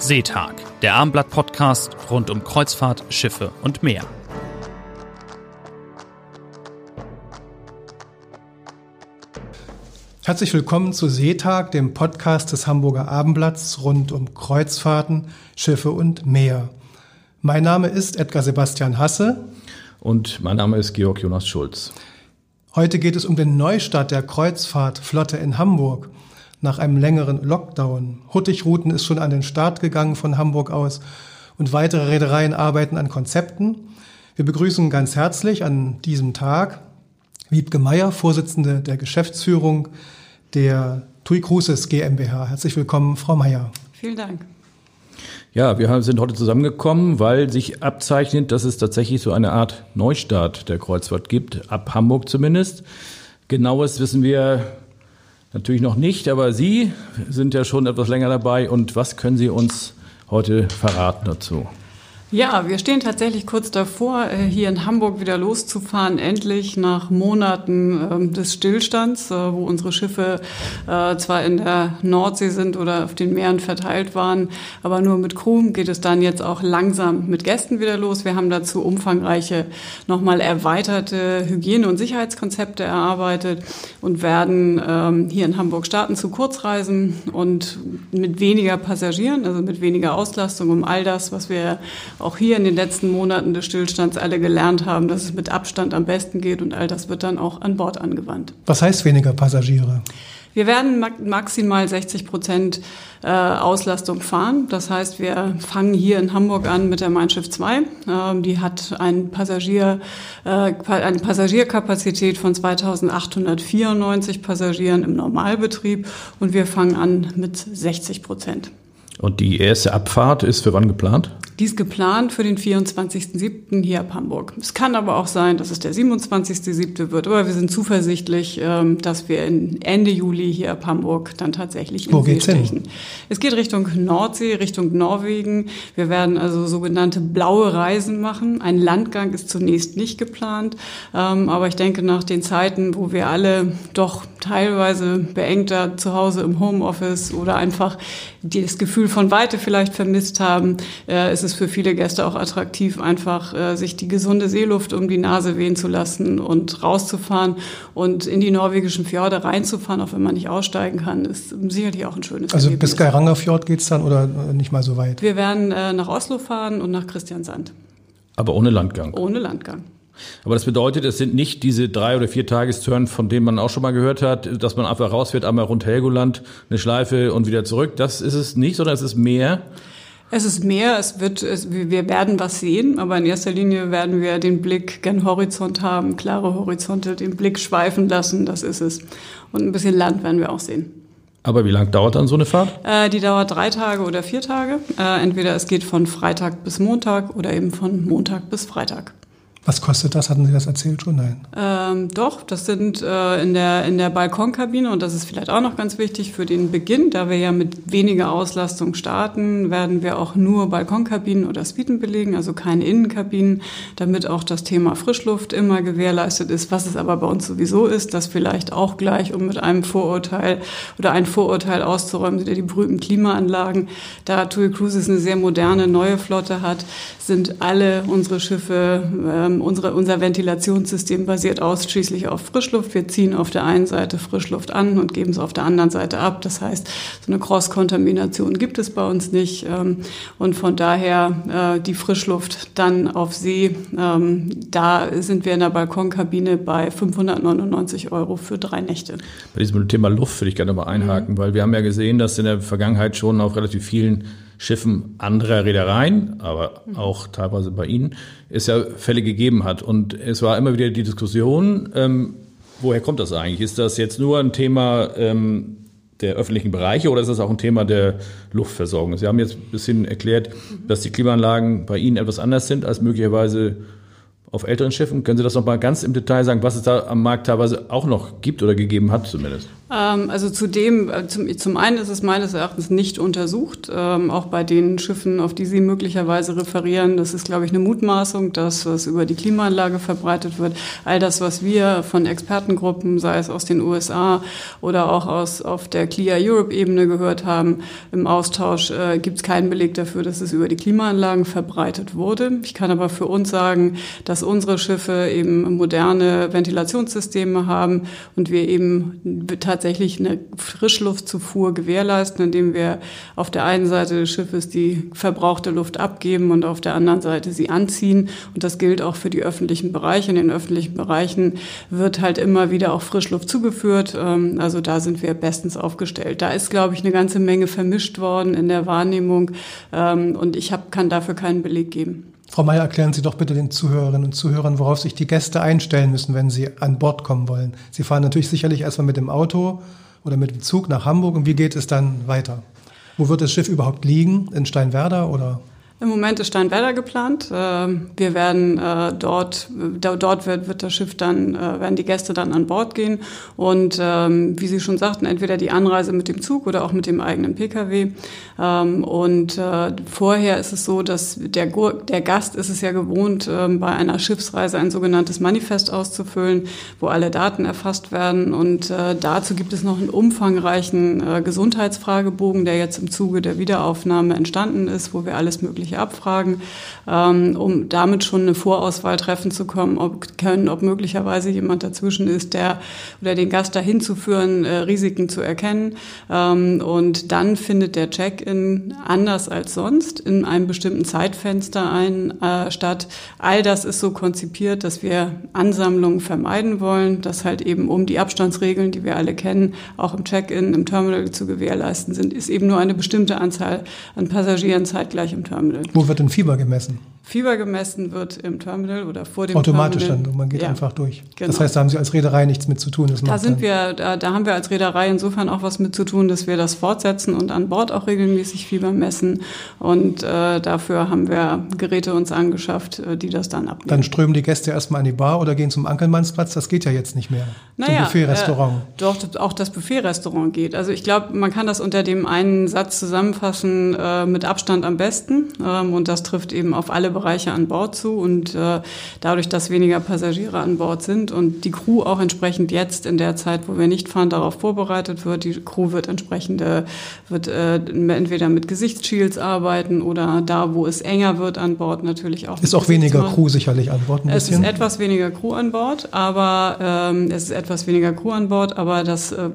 Seetag, der Abendblatt-Podcast rund um Kreuzfahrt, Schiffe und Meer. Herzlich willkommen zu Seetag, dem Podcast des Hamburger Abendblatts rund um Kreuzfahrten, Schiffe und Meer. Mein Name ist Edgar Sebastian Hasse. Und mein Name ist Georg Jonas Schulz. Heute geht es um den Neustart der Kreuzfahrtflotte in Hamburg nach einem längeren Lockdown. Hurtigruten ist schon an den Start gegangen von Hamburg aus und weitere Reedereien arbeiten an Konzepten. Wir begrüßen ganz herzlich an diesem Tag Wiebke Meyer, Vorsitzende der Geschäftsführung der TUI Cruises GmbH. Herzlich willkommen, Frau Meyer. Vielen Dank. Ja, wir sind heute zusammengekommen, weil sich abzeichnet, dass es tatsächlich so eine Art Neustart der Kreuzfahrt gibt, ab Hamburg zumindest. Genaues wissen wir natürlich noch nicht, aber Sie sind ja schon etwas länger dabei. Und was können Sie uns heute verraten dazu? Ja, wir stehen tatsächlich kurz davor, äh, hier in Hamburg wieder loszufahren, endlich nach Monaten ähm, des Stillstands, äh, wo unsere Schiffe äh, zwar in der Nordsee sind oder auf den Meeren verteilt waren, aber nur mit Crew geht es dann jetzt auch langsam mit Gästen wieder los. Wir haben dazu umfangreiche, nochmal erweiterte Hygiene- und Sicherheitskonzepte erarbeitet und werden ähm, hier in Hamburg starten zu Kurzreisen und mit weniger Passagieren, also mit weniger Auslastung, um all das, was wir auch hier in den letzten Monaten des Stillstands alle gelernt haben, dass es mit Abstand am besten geht und all das wird dann auch an Bord angewandt. Was heißt weniger Passagiere? Wir werden maximal 60 Prozent äh, Auslastung fahren. Das heißt, wir fangen hier in Hamburg an mit der Mein Schiff 2. Ähm, die hat ein Passagier, äh, eine Passagierkapazität von 2894 Passagieren im Normalbetrieb und wir fangen an mit 60 Prozent. Und die erste Abfahrt ist für wann geplant? Die ist geplant für den 24.07. hier ab Hamburg. Es kann aber auch sein, dass es der 27.07. wird, aber wir sind zuversichtlich, ähm, dass wir Ende Juli hier ab Hamburg dann tatsächlich in Wo See stechen. Es geht Richtung Nordsee, Richtung Norwegen. Wir werden also sogenannte blaue Reisen machen. Ein Landgang ist zunächst nicht geplant, ähm, aber ich denke, nach den Zeiten, wo wir alle doch teilweise beengter zu Hause im Homeoffice oder einfach das Gefühl von Weite vielleicht vermisst haben, äh, ist es für viele Gäste auch attraktiv, einfach äh, sich die gesunde Seeluft um die Nase wehen zu lassen und rauszufahren und in die norwegischen Fjorde reinzufahren, auch wenn man nicht aussteigen kann, ist sicherlich auch ein schönes Also Erlebnis. bis Geiranger Fjord geht's dann oder nicht mal so weit? Wir werden äh, nach Oslo fahren und nach Christiansand. Aber ohne Landgang. Ohne Landgang. Aber das bedeutet, es sind nicht diese drei oder vier Tagestouren, von denen man auch schon mal gehört hat, dass man einfach rausfährt, einmal rund Helgoland, eine Schleife und wieder zurück. Das ist es nicht, sondern es ist mehr. Es ist mehr, es wird, es, wir werden was sehen, aber in erster Linie werden wir den Blick gen Horizont haben, klare Horizonte, den Blick schweifen lassen, das ist es. Und ein bisschen Land werden wir auch sehen. Aber wie lange dauert dann so eine Fahrt? Äh, die dauert drei Tage oder vier Tage. Äh, entweder es geht von Freitag bis Montag oder eben von Montag bis Freitag. Was kostet das? Hatten Sie das erzählt schon? Nein. Ähm, doch, das sind äh, in, der, in der Balkonkabine und das ist vielleicht auch noch ganz wichtig für den Beginn, da wir ja mit weniger Auslastung starten, werden wir auch nur Balkonkabinen oder Suiten belegen, also keine Innenkabinen, damit auch das Thema Frischluft immer gewährleistet ist, was es aber bei uns sowieso ist, das vielleicht auch gleich, um mit einem Vorurteil oder ein Vorurteil auszuräumen, die berühmten Klimaanlagen. Da TUI Cruises eine sehr moderne neue Flotte hat, sind alle unsere Schiffe ähm, unsere, unser Ventilationssystem basiert ausschließlich auf Frischluft. Wir ziehen auf der einen Seite Frischluft an und geben es auf der anderen Seite ab. Das heißt, so eine Cross-Kontamination gibt es bei uns nicht. Ähm, und von daher äh, die Frischluft dann auf See, ähm, da sind wir in der Balkonkabine bei 599 Euro für drei Nächte. Bei diesem Thema Luft würde ich gerne mal einhaken, mhm. weil wir haben ja gesehen, dass in der Vergangenheit schon auf relativ vielen Schiffen anderer Reedereien, aber auch teilweise bei Ihnen, es ja Fälle gegeben hat. Und es war immer wieder die Diskussion, ähm, woher kommt das eigentlich? Ist das jetzt nur ein Thema ähm, der öffentlichen Bereiche oder ist das auch ein Thema der Luftversorgung? Sie haben jetzt ein bisschen erklärt, dass die Klimaanlagen bei Ihnen etwas anders sind als möglicherweise auf älteren Schiffen. Können Sie das noch mal ganz im Detail sagen, was es da am Markt teilweise auch noch gibt oder gegeben hat zumindest? Ähm, also zudem, äh, zum, einen ist es meines Erachtens nicht untersucht, ähm, auch bei den Schiffen, auf die Sie möglicherweise referieren. Das ist, glaube ich, eine Mutmaßung, dass was über die Klimaanlage verbreitet wird. All das, was wir von Expertengruppen, sei es aus den USA oder auch aus auf der Clear Europe Ebene gehört haben, im Austausch äh, gibt es keinen Beleg dafür, dass es über die Klimaanlagen verbreitet wurde. Ich kann aber für uns sagen, dass unsere Schiffe eben moderne Ventilationssysteme haben und wir eben tatsächlich tatsächlich eine Frischluftzufuhr gewährleisten, indem wir auf der einen Seite des Schiffes die verbrauchte Luft abgeben und auf der anderen Seite sie anziehen. Und das gilt auch für die öffentlichen Bereiche. In den öffentlichen Bereichen wird halt immer wieder auch Frischluft zugeführt. Ähm, also da sind wir bestens aufgestellt. Da ist, glaube ich, eine ganze Menge vermischt worden in der Wahrnehmung. Ähm, und ich hab, kann dafür keinen Beleg geben. Frau Mayer, erklären Sie doch bitte den Zuhörerinnen und Zuhörern, worauf sich die Gäste einstellen müssen, wenn sie an Bord kommen wollen. Sie fahren natürlich sicherlich erstmal mit dem Auto oder mit dem Zug nach Hamburg und wie geht es dann weiter? Wo wird das Schiff überhaupt liegen? In Steinwerder oder? Im Moment ist Steinwerder geplant. Ähm, wir werden äh, dort, dort wird, wird das Schiff dann, äh, werden die Gäste dann an Bord gehen und ähm, wie Sie schon sagten, entweder die Anreise mit dem Zug oder auch mit dem eigenen Pkw. Ähm, und äh, vorher ist es so, dass der, der Gast ist es ja gewohnt, bei einer Schiffsreise ein sogenanntes Manifest auszufüllen, wo alle Daten erfasst werden. Und dazu gibt es noch einen umfangreichen Gesundheitsfragebogen, der jetzt im Zuge der Wiederaufnahme entstanden ist, wo wir alles Mögliche persönliche Abfragen, ähm, um damit schon eine Vorauswahl treffen zu kommen, ob können, ob möglicherweise jemand dazwischen ist, der oder den Gast dahin zu führen, äh, Risiken zu erkennen. Ähm, und dann findet der Check-in anders als sonst in einem bestimmten Zeitfenster ein, äh, statt. All das ist so konzipiert, dass wir Ansammlungen vermeiden wollen, dass halt eben um die Abstandsregeln, die wir alle kennen, auch im Check-in, im Terminal zu gewährleisten sind, ist eben nur eine bestimmte Anzahl an Passagieren zeitgleich im Terminal. Terminal. Wo wird denn Fieber gemessen? Fieber gemessen wird im Terminal oder vor dem Automatisch Terminal. dann, man geht ja, einfach durch. Genau. Das heißt, da haben Sie als Reederei nichts mit zu tun. Das da sind wir, da, da, haben wir als Reederei insofern auch was mit zu tun, dass wir das fortsetzen und an Bord auch regelmäßig Fieber messen. Und äh, dafür haben wir Geräte uns angeschafft, äh, die das dann abnehmen. Dann strömen die Gäste erstmal an die Bar oder gehen zum Ankelmannsplatz. Das geht ja jetzt nicht mehr. Naja, zum Buffet-Restaurant. Äh, doch, auch das Buffet-Restaurant geht. Also ich glaube, man kann das unter dem einen Satz zusammenfassen, äh, mit Abstand am besten. Ähm, und das trifft eben auf alle Bereiche an Bord zu und äh, dadurch, dass weniger Passagiere an Bord sind und die Crew auch entsprechend jetzt in der Zeit, wo wir nicht fahren, darauf vorbereitet wird. Die Crew wird entsprechend äh, wird äh, entweder mit Gesichtsshields arbeiten oder da, wo es enger wird an Bord, natürlich auch. Ist auch weniger Crew sicherlich an Bord. Ein es bisschen. ist etwas weniger Crew an Bord, aber ähm, es ist etwas weniger Crew an Bord, aber das äh,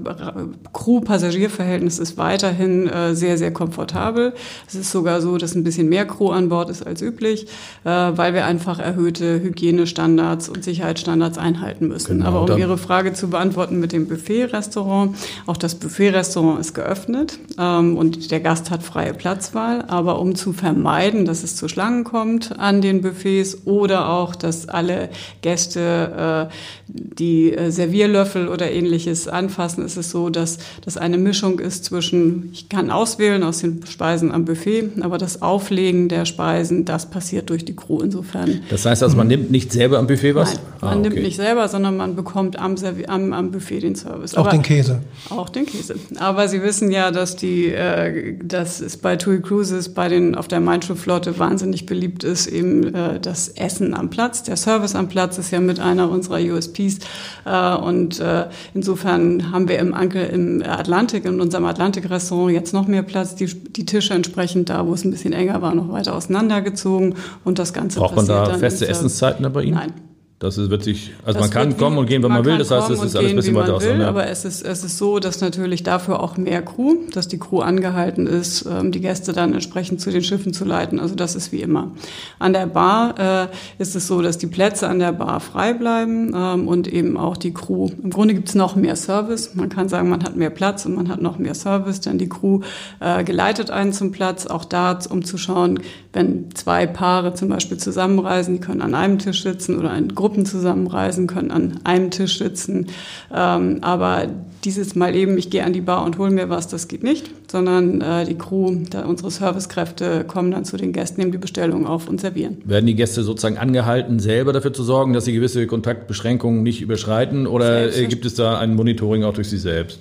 Crew-Passagier-Verhältnis ist weiterhin äh, sehr, sehr komfortabel. Es ist sogar so, dass ein bisschen mehr Crew an Bord ist als üblich, äh, weil weil wir einfach erhöhte Hygienestandards und Sicherheitsstandards einhalten müssen. Genau, Aber um Ihre Frage zu beantworten mit dem Buffet-Restaurant, auch das Buffet-Restaurant ist geöffnet ähm, und der Gast hat freie Platzwahl. Aber um zu vermeiden, dass es zu Schlangen kommt an den Buffets oder auch, dass alle Gäste äh, die äh, Servierlöffel oder ähnliches anfassen, ist es so, dass das eine Mischung ist zwischen, ich kann auswählen aus den Speisen am Buffet, aber das Auflegen der Speisen, das passiert durch die Crew. Insofern insofern. Das heißt also, man nimmt nicht selber am Buffet was? Nein, man ah, okay. nimmt nicht selber, sondern man bekommt am, am, am Buffet den Service. Auch Aber, den Käse? Auch den Käse. Aber Sie wissen ja, dass die, äh, dass es bei TUI Cruises, bei den, auf der Main Flotte wahnsinnig beliebt ist, eben äh, das Essen am Platz. Der Service am Platz ist ja mit einer unserer USPs. Äh, und äh, insofern haben wir im, Anke, im Atlantik, in unserem Atlantik-Restaurant jetzt noch mehr Platz. Die, die Tische entsprechend da, wo es ein bisschen enger war, noch weiter auseinandergezogen und das Ganze Braucht man da feste Essenszeiten bei Ihnen? Nein. Das ist wirklich, also das man kann kommen und gehen, wenn man, man will. Das heißt, es ist alles ein bisschen weiter auseinander. Aber es ist, es ist so, dass natürlich dafür auch mehr Crew, dass die Crew angehalten ist, ähm, die Gäste dann entsprechend zu den Schiffen zu leiten. Also das ist wie immer. An der Bar äh, ist es so, dass die Plätze an der Bar frei bleiben ähm, und eben auch die Crew. Im Grunde gibt es noch mehr Service. Man kann sagen, man hat mehr Platz und man hat noch mehr Service, denn die Crew äh, geleitet einen zum Platz. Auch da, um zu schauen, wenn zwei Paare zum Beispiel zusammenreisen, die können an einem Tisch sitzen oder in Gruppen Gruppen zusammenreisen, können an einem Tisch sitzen. Ähm, aber dieses Mal eben, ich gehe an die Bar und hole mir was, das geht nicht, sondern äh, die Crew, da unsere Servicekräfte kommen dann zu den Gästen, nehmen die Bestellung auf und servieren. Werden die Gäste sozusagen angehalten, selber dafür zu sorgen, dass sie gewisse Kontaktbeschränkungen nicht überschreiten oder äh, gibt es da ein Monitoring auch durch sie selbst?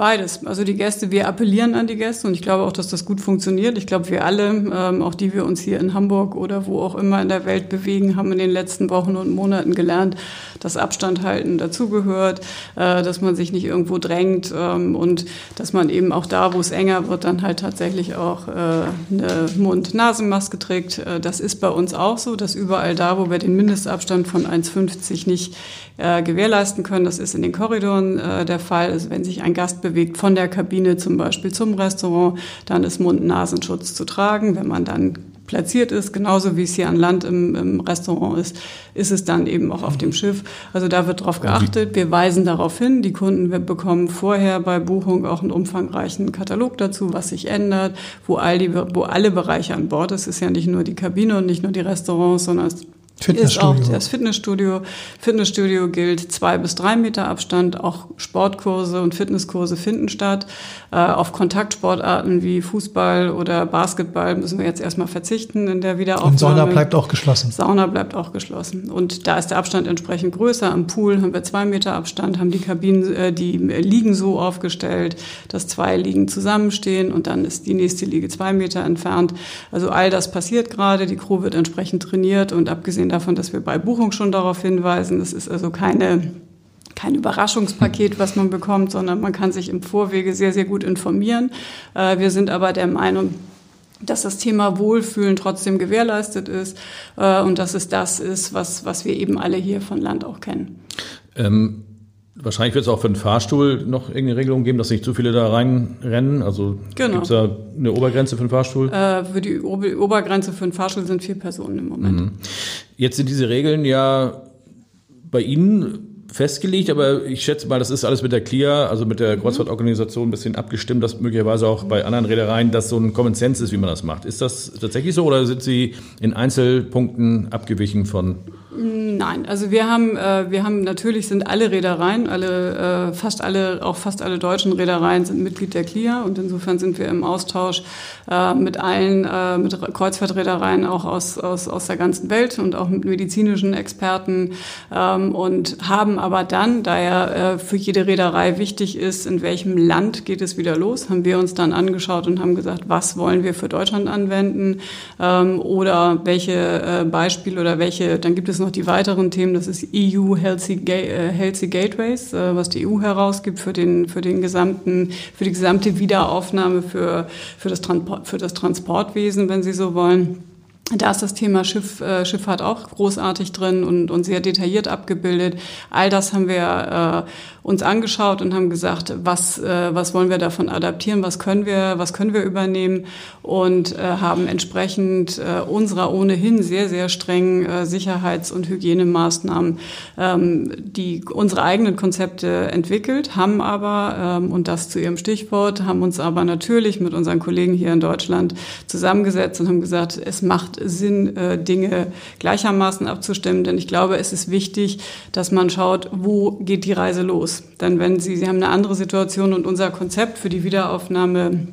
Beides. Also die Gäste, wir appellieren an die Gäste und ich glaube auch, dass das gut funktioniert. Ich glaube, wir alle, ähm, auch die wir uns hier in Hamburg oder wo auch immer in der Welt bewegen, haben in den letzten Wochen und Monaten gelernt, dass Abstand halten dazugehört, äh, dass man sich nicht irgendwo drängt ähm, und dass man eben auch da, wo es enger wird, dann halt tatsächlich auch äh, eine Mund-Nasen-Maske trägt. Äh, das ist bei uns auch so, dass überall da, wo wir den Mindestabstand von 1,50 nicht äh, gewährleisten können, das ist in den Korridoren äh, der Fall. Also wenn sich ein Gast bewegt von der Kabine zum Beispiel zum Restaurant, dann ist Mund-Nasenschutz zu tragen. Wenn man dann platziert ist, genauso wie es hier an Land im, im, Restaurant ist, ist es dann eben auch auf dem Schiff. Also da wird darauf geachtet. Wir weisen darauf hin. Die Kunden bekommen vorher bei Buchung auch einen umfangreichen Katalog dazu, was sich ändert, wo, all die, wo alle Bereiche an Bord ist. Es ist ja nicht nur die Kabine und nicht nur die Restaurants, sondern es ist auch das Fitnessstudio. Fitnessstudio gilt zwei bis drei Meter Abstand. Auch Sportkurse und Fitnesskurse finden statt. Äh, auf Kontaktsportarten wie Fußball oder Basketball müssen wir jetzt erstmal verzichten in der Wiederaufnahme. Und Sauna bleibt auch geschlossen. Sauna bleibt auch geschlossen. Und da ist der Abstand entsprechend größer. Am Pool haben wir zwei Meter Abstand, haben die Kabinen, äh, die Liegen so aufgestellt, dass zwei Liegen zusammenstehen und dann ist die nächste Liege zwei Meter entfernt. Also all das passiert gerade. Die Crew wird entsprechend trainiert und abgesehen davon, dass wir bei Buchung schon darauf hinweisen. Es ist also keine kein Überraschungspaket, was man bekommt, sondern man kann sich im Vorwege sehr, sehr gut informieren. Äh, wir sind aber der Meinung, dass das Thema Wohlfühlen trotzdem gewährleistet ist äh, und dass es das ist, was, was wir eben alle hier von Land auch kennen. Ähm Wahrscheinlich wird es auch für den Fahrstuhl noch irgendeine Regelung geben, dass nicht zu viele da reinrennen. Also genau. gibt es da eine Obergrenze für den Fahrstuhl? Äh, für die Ober Obergrenze für den Fahrstuhl sind vier Personen im Moment. Mhm. Jetzt sind diese Regeln ja bei Ihnen festgelegt, aber ich schätze mal, das ist alles mit der CLIA, also mit der mhm. Kreuzfahrtorganisation ein bisschen abgestimmt, dass möglicherweise auch bei anderen Reedereien das so ein Common Sense ist, wie man das macht. Ist das tatsächlich so oder sind Sie in Einzelpunkten abgewichen von Nein, also wir haben, äh, wir haben natürlich sind alle Reedereien, alle, äh, fast alle, auch fast alle deutschen Reedereien sind Mitglied der CLIA und insofern sind wir im Austausch äh, mit allen, äh, mit Kreuzfahrtreedereien auch aus, aus, aus der ganzen Welt und auch mit medizinischen Experten ähm, und haben aber dann, da ja äh, für jede Reederei wichtig ist, in welchem Land geht es wieder los, haben wir uns dann angeschaut und haben gesagt, was wollen wir für Deutschland anwenden ähm, oder welche äh, Beispiele oder welche, dann gibt es noch die weiteren Themen, das ist EU Healthy, äh, Healthy Gateways, äh, was die EU herausgibt für den, für den gesamten, für die gesamte Wiederaufnahme für, für, das, Transport, für das Transportwesen, wenn Sie so wollen. Da ist das Thema Schiff, äh, Schifffahrt auch großartig drin und, und sehr detailliert abgebildet. All das haben wir äh, uns angeschaut und haben gesagt, was, äh, was wollen wir davon adaptieren, was können wir, was können wir übernehmen und äh, haben entsprechend äh, unserer ohnehin sehr, sehr strengen äh, Sicherheits- und Hygienemaßnahmen ähm, die unsere eigenen Konzepte entwickelt, haben aber, ähm, und das zu Ihrem Stichwort, haben uns aber natürlich mit unseren Kollegen hier in Deutschland zusammengesetzt und haben gesagt, es macht Sinn, äh, Dinge gleichermaßen abzustimmen, denn ich glaube, es ist wichtig, dass man schaut, wo geht die Reise los los. Denn wenn Sie, Sie haben eine andere Situation und unser Konzept für die Wiederaufnahme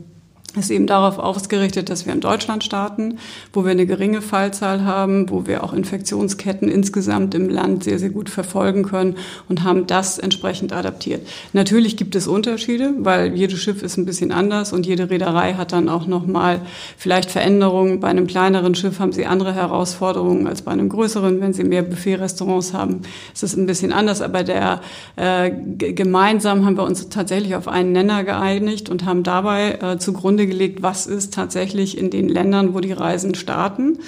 ist eben darauf ausgerichtet, dass wir in Deutschland starten, wo wir eine geringe Fallzahl haben, wo wir auch Infektionsketten insgesamt im Land sehr, sehr gut verfolgen können und haben das entsprechend adaptiert. Natürlich gibt es Unterschiede, weil jedes Schiff ist ein bisschen anders und jede Reederei hat dann auch nochmal vielleicht Veränderungen. Bei einem kleineren Schiff haben sie andere Herausforderungen als bei einem größeren. Wenn sie mehr Buffet-Restaurants haben, ist es ein bisschen anders. Aber der, äh, gemeinsam haben wir uns tatsächlich auf einen Nenner geeinigt und haben dabei äh, zugrunde gelegt, was ist tatsächlich in den Ländern, wo die Reisen starten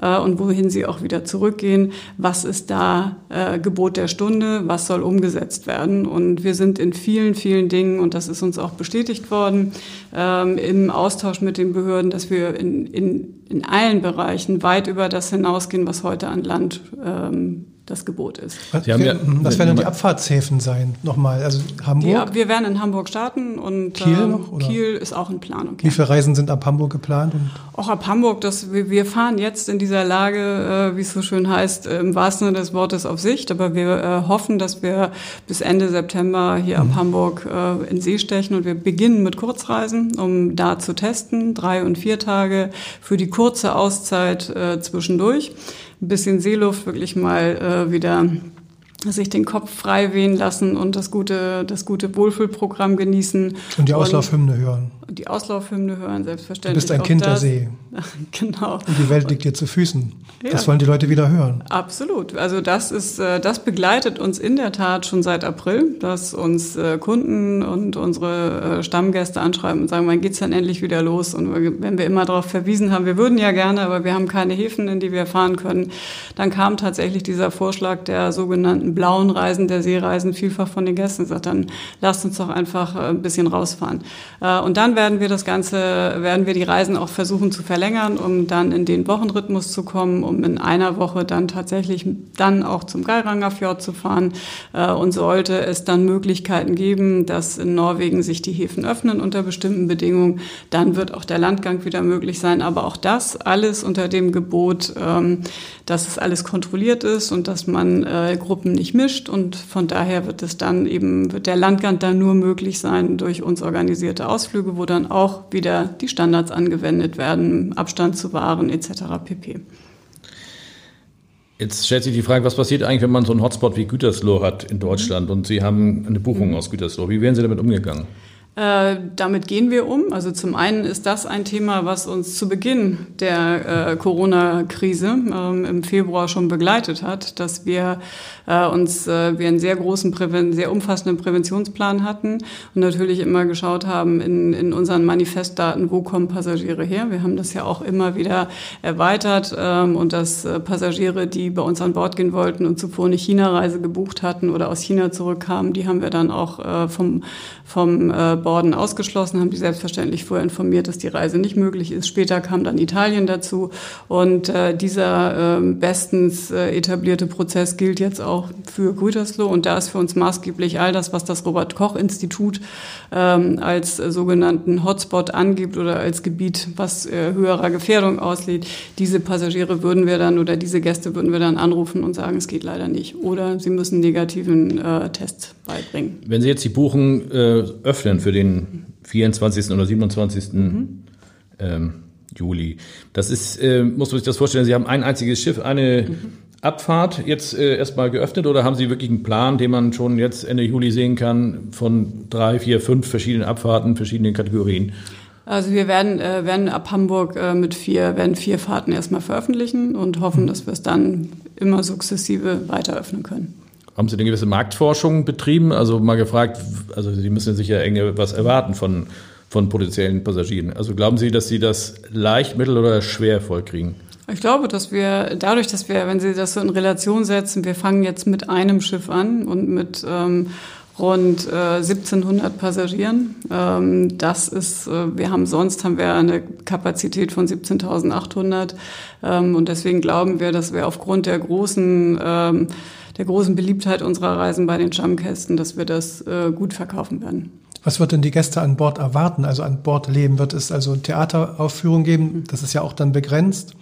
äh, und wohin sie auch wieder zurückgehen, was ist da äh, Gebot der Stunde, was soll umgesetzt werden. Und wir sind in vielen, vielen Dingen, und das ist uns auch bestätigt worden, ähm, im Austausch mit den Behörden, dass wir in, in, in allen Bereichen weit über das hinausgehen, was heute an Land ähm, das Gebot ist. Was, ja, was werden denn die Abfahrtshäfen sein? Nochmal, also Hamburg? Die, wir werden in Hamburg starten und Kiel, ähm, noch, oder? Kiel ist auch in Planung. Wie viele Reisen sind ab Hamburg geplant? Und auch ab Hamburg, das, wir fahren jetzt in dieser Lage, äh, wie es so schön heißt, im wahrsten Sinne des Wortes auf Sicht, aber wir äh, hoffen, dass wir bis Ende September hier mhm. ab Hamburg äh, in See stechen und wir beginnen mit Kurzreisen, um da zu testen, drei und vier Tage für die kurze Auszeit zwischendurch ein bisschen Seeluft wirklich mal äh, wieder sich den Kopf frei wehen lassen und das gute, das gute Wohlfühlprogramm genießen. Und die Auslaufhymne hören die Auslaufhymne hören, selbstverständlich. Du bist ein Kind das. der See. genau. Und die Welt liegt dir zu Füßen. Ja. Das wollen die Leute wieder hören. Absolut. Also das ist, äh, das begleitet uns in der Tat schon seit April, dass uns äh, Kunden und unsere äh, Stammgäste anschreiben und sagen, wann geht's dann endlich wieder los? Und wenn wir immer darauf verwiesen haben, wir würden ja gerne, aber wir haben keine Häfen, in die wir fahren können, dann kam tatsächlich dieser Vorschlag der sogenannten blauen Reisen, der Seereisen, vielfach von den Gästen. Sagt dann, lasst uns doch einfach ein bisschen rausfahren. Und dann werden wir das Ganze, werden wir die Reisen auch versuchen zu verlängern, um dann in den Wochenrhythmus zu kommen, um in einer Woche dann tatsächlich dann auch zum Geiranger Fjord zu fahren. Äh, und sollte es dann Möglichkeiten geben, dass in Norwegen sich die Häfen öffnen unter bestimmten Bedingungen, dann wird auch der Landgang wieder möglich sein. Aber auch das alles unter dem Gebot, ähm, dass es alles kontrolliert ist und dass man äh, Gruppen nicht mischt. Und von daher wird es dann eben, wird der Landgang dann nur möglich sein durch uns organisierte Ausflüge, wo dann auch wieder die Standards angewendet werden, Abstand zu wahren etc. pp. Jetzt stellt sich die Frage, was passiert eigentlich, wenn man so einen Hotspot wie Gütersloh hat in Deutschland und Sie haben eine Buchung aus Gütersloh. Wie wären Sie damit umgegangen? Äh, damit gehen wir um. Also zum einen ist das ein Thema, was uns zu Beginn der äh, Corona-Krise ähm, im Februar schon begleitet hat, dass wir äh, uns äh, wir einen sehr großen, Präven sehr umfassenden Präventionsplan hatten und natürlich immer geschaut haben in, in unseren Manifestdaten, wo kommen Passagiere her. Wir haben das ja auch immer wieder erweitert ähm, und dass äh, Passagiere, die bei uns an Bord gehen wollten und zuvor eine China-Reise gebucht hatten oder aus China zurückkamen, die haben wir dann auch vom, vom äh, Borden ausgeschlossen, haben die selbstverständlich vorher informiert, dass die Reise nicht möglich ist. Später kam dann Italien dazu und äh, dieser äh, bestens äh, etablierte Prozess gilt jetzt auch für Gütersloh und da ist für uns maßgeblich all das, was das Robert Koch Institut ähm, als sogenannten Hotspot angibt oder als Gebiet, was äh, höherer Gefährdung auslädt. Diese Passagiere würden wir dann oder diese Gäste würden wir dann anrufen und sagen, es geht leider nicht oder sie müssen negativen äh, Test beibringen. Wenn Sie jetzt die Buchen äh, öffnen für den 24. oder 27. Mhm. Ähm, Juli. Das ist, äh, muss man sich das vorstellen, Sie haben ein einziges Schiff, eine mhm. Abfahrt jetzt äh, erstmal geöffnet oder haben Sie wirklich einen Plan, den man schon jetzt Ende Juli sehen kann, von drei, vier, fünf verschiedenen Abfahrten, verschiedenen Kategorien? Also wir werden, äh, werden ab Hamburg äh, mit vier, werden vier Fahrten erstmal veröffentlichen und hoffen, dass wir es dann immer sukzessive weiter öffnen können. Haben Sie eine gewisse Marktforschung betrieben? Also mal gefragt, also Sie müssen sicher was erwarten von, von potenziellen Passagieren. Also glauben Sie, dass Sie das leicht, mittel oder schwer vollkriegen? Ich glaube, dass wir dadurch, dass wir, wenn Sie das so in Relation setzen, wir fangen jetzt mit einem Schiff an und mit ähm, rund äh, 1700 Passagieren. Ähm, das ist, äh, wir haben sonst haben wir eine Kapazität von 17.800 ähm, und deswegen glauben wir, dass wir aufgrund der großen ähm, der großen Beliebtheit unserer Reisen bei den Stammkästen, dass wir das äh, gut verkaufen werden. Was wird denn die Gäste an Bord erwarten, also an Bord leben? Wird es also Theateraufführungen geben? Das ist ja auch dann begrenzt.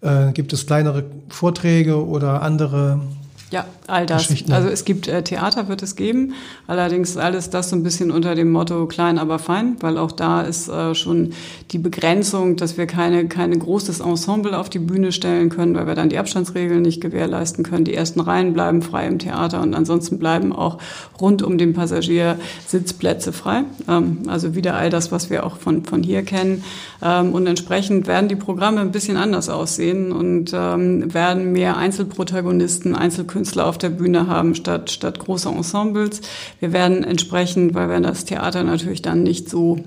Äh, gibt es kleinere Vorträge oder andere ja, all das. Also es gibt äh, Theater wird es geben, allerdings alles das so ein bisschen unter dem Motto klein, aber fein, weil auch da ist äh, schon die Begrenzung, dass wir keine keine großes Ensemble auf die Bühne stellen können, weil wir dann die Abstandsregeln nicht gewährleisten können. Die ersten Reihen bleiben frei im Theater und ansonsten bleiben auch rund um den Passagier Sitzplätze frei. Ähm, also wieder all das, was wir auch von von hier kennen. Ähm, und entsprechend werden die Programme ein bisschen anders aussehen und ähm, werden mehr Einzelprotagonisten, Einzelkünstler Künstler auf der Bühne haben statt, statt große Ensembles. Wir werden entsprechend, weil wir das Theater natürlich dann nicht so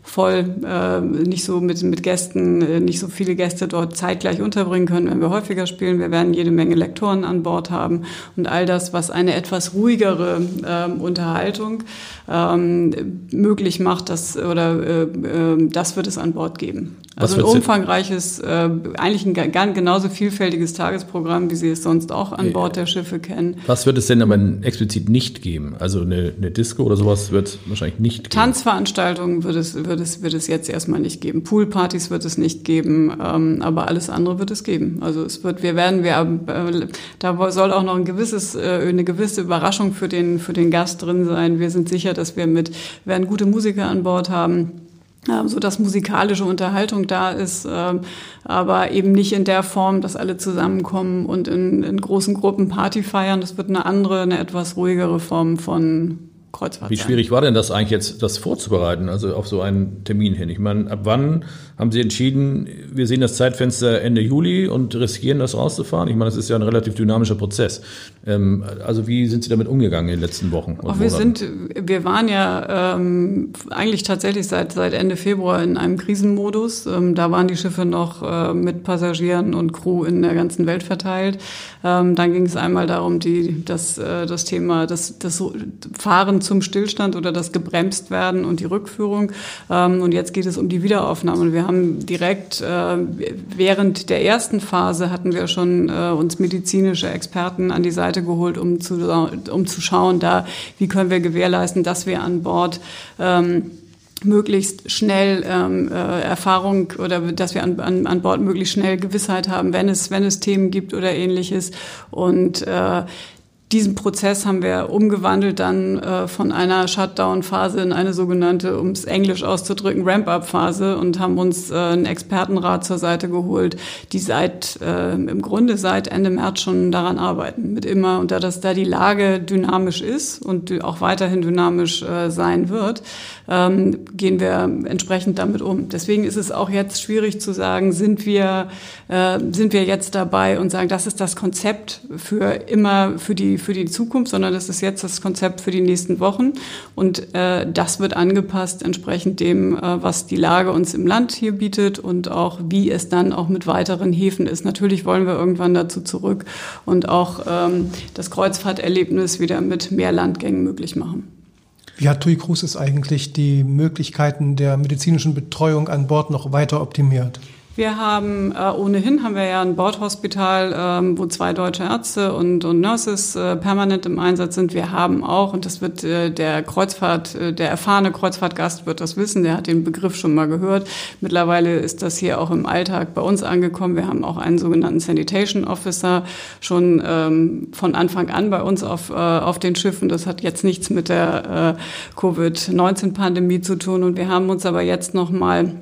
voll, äh, nicht so mit, mit Gästen, äh, nicht so viele Gäste dort zeitgleich unterbringen können, wenn wir häufiger spielen. Wir werden jede Menge Lektoren an Bord haben und all das, was eine etwas ruhigere äh, Unterhaltung ähm, möglich macht, das oder äh, äh, das wird es an Bord geben. Also ein umfangreiches, äh, eigentlich ein ganz genauso vielfältiges Tagesprogramm, wie Sie es sonst auch an Bord der Schiffe kennen. Was wird es denn aber explizit nicht geben? Also eine, eine Disco oder sowas wird es wahrscheinlich nicht geben. Tanzveranstaltungen wird es, wird, es, wird es jetzt erstmal nicht geben. Poolpartys wird es nicht geben, ähm, aber alles andere wird es geben. Also es wird, wir werden, wir, äh, da soll auch noch ein gewisses, äh, eine gewisse Überraschung für den, für den Gast drin sein. Wir sind sicher, dass wir mit, werden gute Musiker an Bord haben ähm, so dass musikalische Unterhaltung da ist, ähm, aber eben nicht in der Form, dass alle zusammenkommen und in, in großen Gruppen Party feiern. Das wird eine andere, eine etwas ruhigere Form von Kreuzfahrt. Wie schwierig war denn das eigentlich jetzt, das vorzubereiten, also auf so einen Termin hin? Ich meine, ab wann haben Sie entschieden, wir sehen das Zeitfenster Ende Juli und riskieren das rauszufahren? Ich meine, das ist ja ein relativ dynamischer Prozess. Ähm, also wie sind Sie damit umgegangen in den letzten Wochen? Auch wir sind, wir waren ja ähm, eigentlich tatsächlich seit, seit Ende Februar in einem Krisenmodus. Ähm, da waren die Schiffe noch äh, mit Passagieren und Crew in der ganzen Welt verteilt. Ähm, dann ging es einmal darum, die, das, äh, das Thema, das, das Fahren zum Stillstand oder das gebremst werden und die Rückführung. Ähm, und jetzt geht es um die Wiederaufnahme. Wir haben direkt äh, während der ersten Phase hatten wir schon äh, uns medizinische Experten an die Seite geholt, um zu, um zu schauen, da wie können wir gewährleisten, dass wir an Bord ähm, möglichst schnell ähm, äh, Erfahrung oder dass wir an, an, an Bord möglichst schnell Gewissheit haben, wenn es, wenn es Themen gibt oder ähnliches. Und äh, diesen Prozess haben wir umgewandelt dann äh, von einer Shutdown-Phase in eine sogenannte, um es englisch auszudrücken, Ramp-up-Phase und haben uns äh, einen Expertenrat zur Seite geholt, die seit äh, im Grunde seit Ende März schon daran arbeiten. Mit immer und da das da die Lage dynamisch ist und auch weiterhin dynamisch äh, sein wird, ähm, gehen wir entsprechend damit um. Deswegen ist es auch jetzt schwierig zu sagen, sind wir äh, sind wir jetzt dabei und sagen, das ist das Konzept für immer für die für die Zukunft, sondern das ist jetzt das Konzept für die nächsten Wochen. Und äh, das wird angepasst entsprechend dem, äh, was die Lage uns im Land hier bietet und auch wie es dann auch mit weiteren Häfen ist. Natürlich wollen wir irgendwann dazu zurück und auch ähm, das Kreuzfahrterlebnis wieder mit mehr Landgängen möglich machen. Hat TUI Cruises eigentlich die Möglichkeiten der medizinischen Betreuung an Bord noch weiter optimiert? Wir haben äh, ohnehin haben wir ja ein Bordhospital, ähm, wo zwei deutsche Ärzte und, und Nurses äh, permanent im Einsatz sind. Wir haben auch, und das wird äh, der Kreuzfahrt, äh, der erfahrene Kreuzfahrtgast wird das wissen, der hat den Begriff schon mal gehört. Mittlerweile ist das hier auch im Alltag bei uns angekommen. Wir haben auch einen sogenannten Sanitation Officer schon ähm, von Anfang an bei uns auf, äh, auf den Schiffen. Das hat jetzt nichts mit der äh, Covid-19-Pandemie zu tun. Und wir haben uns aber jetzt noch mal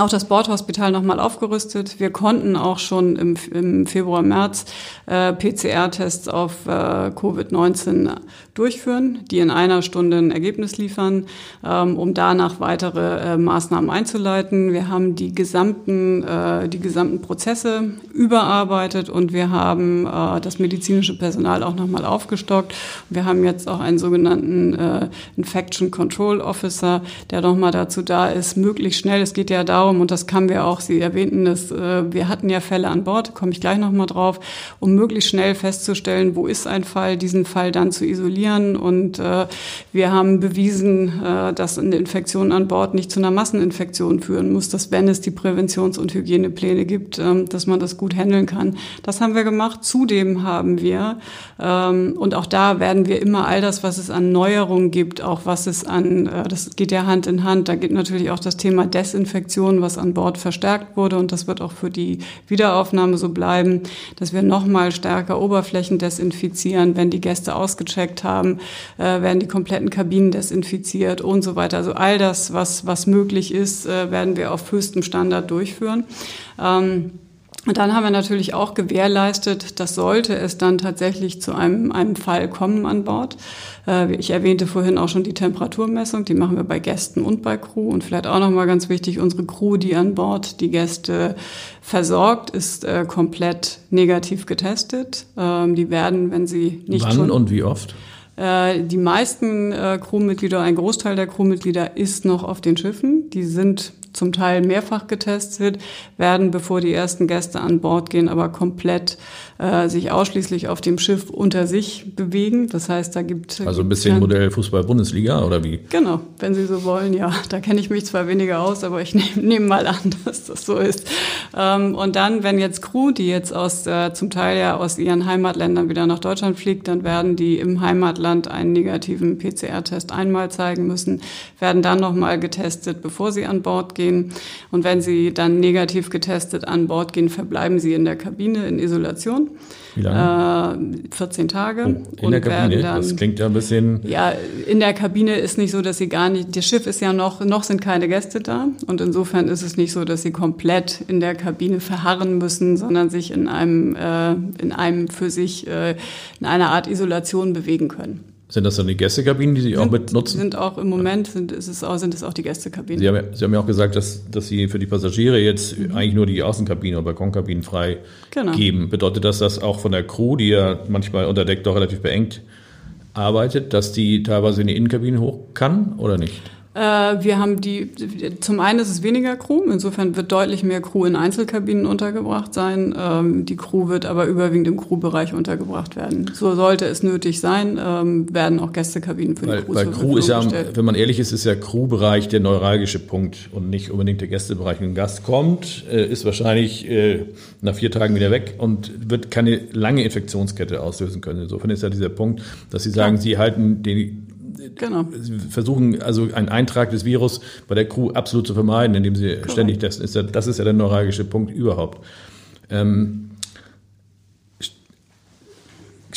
auch das Bordhospital nochmal aufgerüstet. Wir konnten auch schon im, im Februar, März äh, PCR-Tests auf äh, Covid-19 durchführen, die in einer Stunde ein Ergebnis liefern, ähm, um danach weitere äh, Maßnahmen einzuleiten. Wir haben die gesamten, äh, die gesamten Prozesse überarbeitet und wir haben äh, das medizinische Personal auch nochmal aufgestockt. Wir haben jetzt auch einen sogenannten äh, Infection Control Officer, der nochmal dazu da ist, möglichst schnell, es geht ja darum, und das kann wir auch, Sie erwähnten das, äh, wir hatten ja Fälle an Bord, komme ich gleich nochmal drauf, um möglichst schnell festzustellen, wo ist ein Fall, diesen Fall dann zu isolieren. Und äh, wir haben bewiesen, äh, dass eine Infektion an Bord nicht zu einer Masseninfektion führen muss, dass wenn es die Präventions- und Hygienepläne gibt, ähm, dass man das gut handeln kann. Das haben wir gemacht. Zudem haben wir, ähm, und auch da werden wir immer all das, was es an Neuerungen gibt, auch was es an, das geht ja Hand in Hand, da gibt natürlich auch das Thema Desinfektion, was an Bord verstärkt wurde und das wird auch für die Wiederaufnahme so bleiben, dass wir nochmal stärker Oberflächen desinfizieren, wenn die Gäste ausgecheckt haben äh, werden die kompletten Kabinen desinfiziert und so weiter. Also all das, was, was möglich ist, äh, werden wir auf höchstem Standard durchführen. Ähm, und dann haben wir natürlich auch gewährleistet, dass sollte es dann tatsächlich zu einem, einem Fall kommen an Bord. Äh, ich erwähnte vorhin auch schon die Temperaturmessung, die machen wir bei Gästen und bei Crew. Und vielleicht auch nochmal ganz wichtig, unsere Crew, die an Bord die Gäste versorgt, ist äh, komplett negativ getestet. Ähm, die werden, wenn sie nicht Wann schon und wie oft? Äh, die meisten äh, Crewmitglieder, ein Großteil der Crewmitglieder ist noch auf den Schiffen. Die sind zum Teil mehrfach getestet, werden, bevor die ersten Gäste an Bord gehen, aber komplett äh, sich ausschließlich auf dem Schiff unter sich bewegen. Das heißt, da gibt also ein bisschen Modell Fußball-Bundesliga oder wie? Genau, wenn Sie so wollen, ja. Da kenne ich mich zwar weniger aus, aber ich nehme nehm mal an, dass das so ist. Ähm, und dann, wenn jetzt Crew, die jetzt aus äh, zum Teil ja aus ihren Heimatländern wieder nach Deutschland fliegt, dann werden die im Heimatland einen negativen PCR-Test einmal zeigen müssen, werden dann nochmal getestet, bevor sie an Bord gehen. Und wenn sie dann negativ getestet an Bord gehen, verbleiben sie in der Kabine in Isolation. Wie lange? Äh, 14 Tage. Oh, in der Kabine? Dann, das klingt ja ein bisschen... Ja, in der Kabine ist nicht so, dass sie gar nicht... Das Schiff ist ja noch, noch sind keine Gäste da. Und insofern ist es nicht so, dass sie komplett in der Kabine verharren müssen, sondern sich in einem, äh, in einem für sich, äh, in einer Art Isolation bewegen können. Sind das dann die Gästekabinen, die Sie sind, auch mit nutzen? Sind auch im Moment sind, ist es auch, sind es auch die Gästekabinen. Sie haben, ja, Sie haben ja auch gesagt, dass, dass Sie für die Passagiere jetzt mhm. eigentlich nur die Außenkabinen oder Balkonkabinen frei genau. geben. Bedeutet das, dass auch von der Crew, die ja manchmal unter Deck doch relativ beengt arbeitet, dass die teilweise in die Innenkabinen hoch kann oder nicht? Äh, wir haben die, zum einen ist es weniger Crew, insofern wird deutlich mehr Crew in Einzelkabinen untergebracht sein. Ähm, die Crew wird aber überwiegend im Crewbereich untergebracht werden. So sollte es nötig sein, ähm, werden auch Gästekabinen für weil, die Crew Weil Crew ist ja, wenn man ehrlich ist, ist ja Crewbereich der neuralgische Punkt und nicht unbedingt der Gästebereich. Wenn ein Gast kommt, äh, ist wahrscheinlich äh, nach vier Tagen wieder weg und wird keine lange Infektionskette auslösen können. Insofern ist ja dieser Punkt, dass Sie sagen, ja. Sie halten den Genau. Sie versuchen also einen Eintrag des Virus bei der Crew absolut zu vermeiden, indem sie Correct. ständig testen. Das ist ja der neuralgische Punkt überhaupt. Ähm,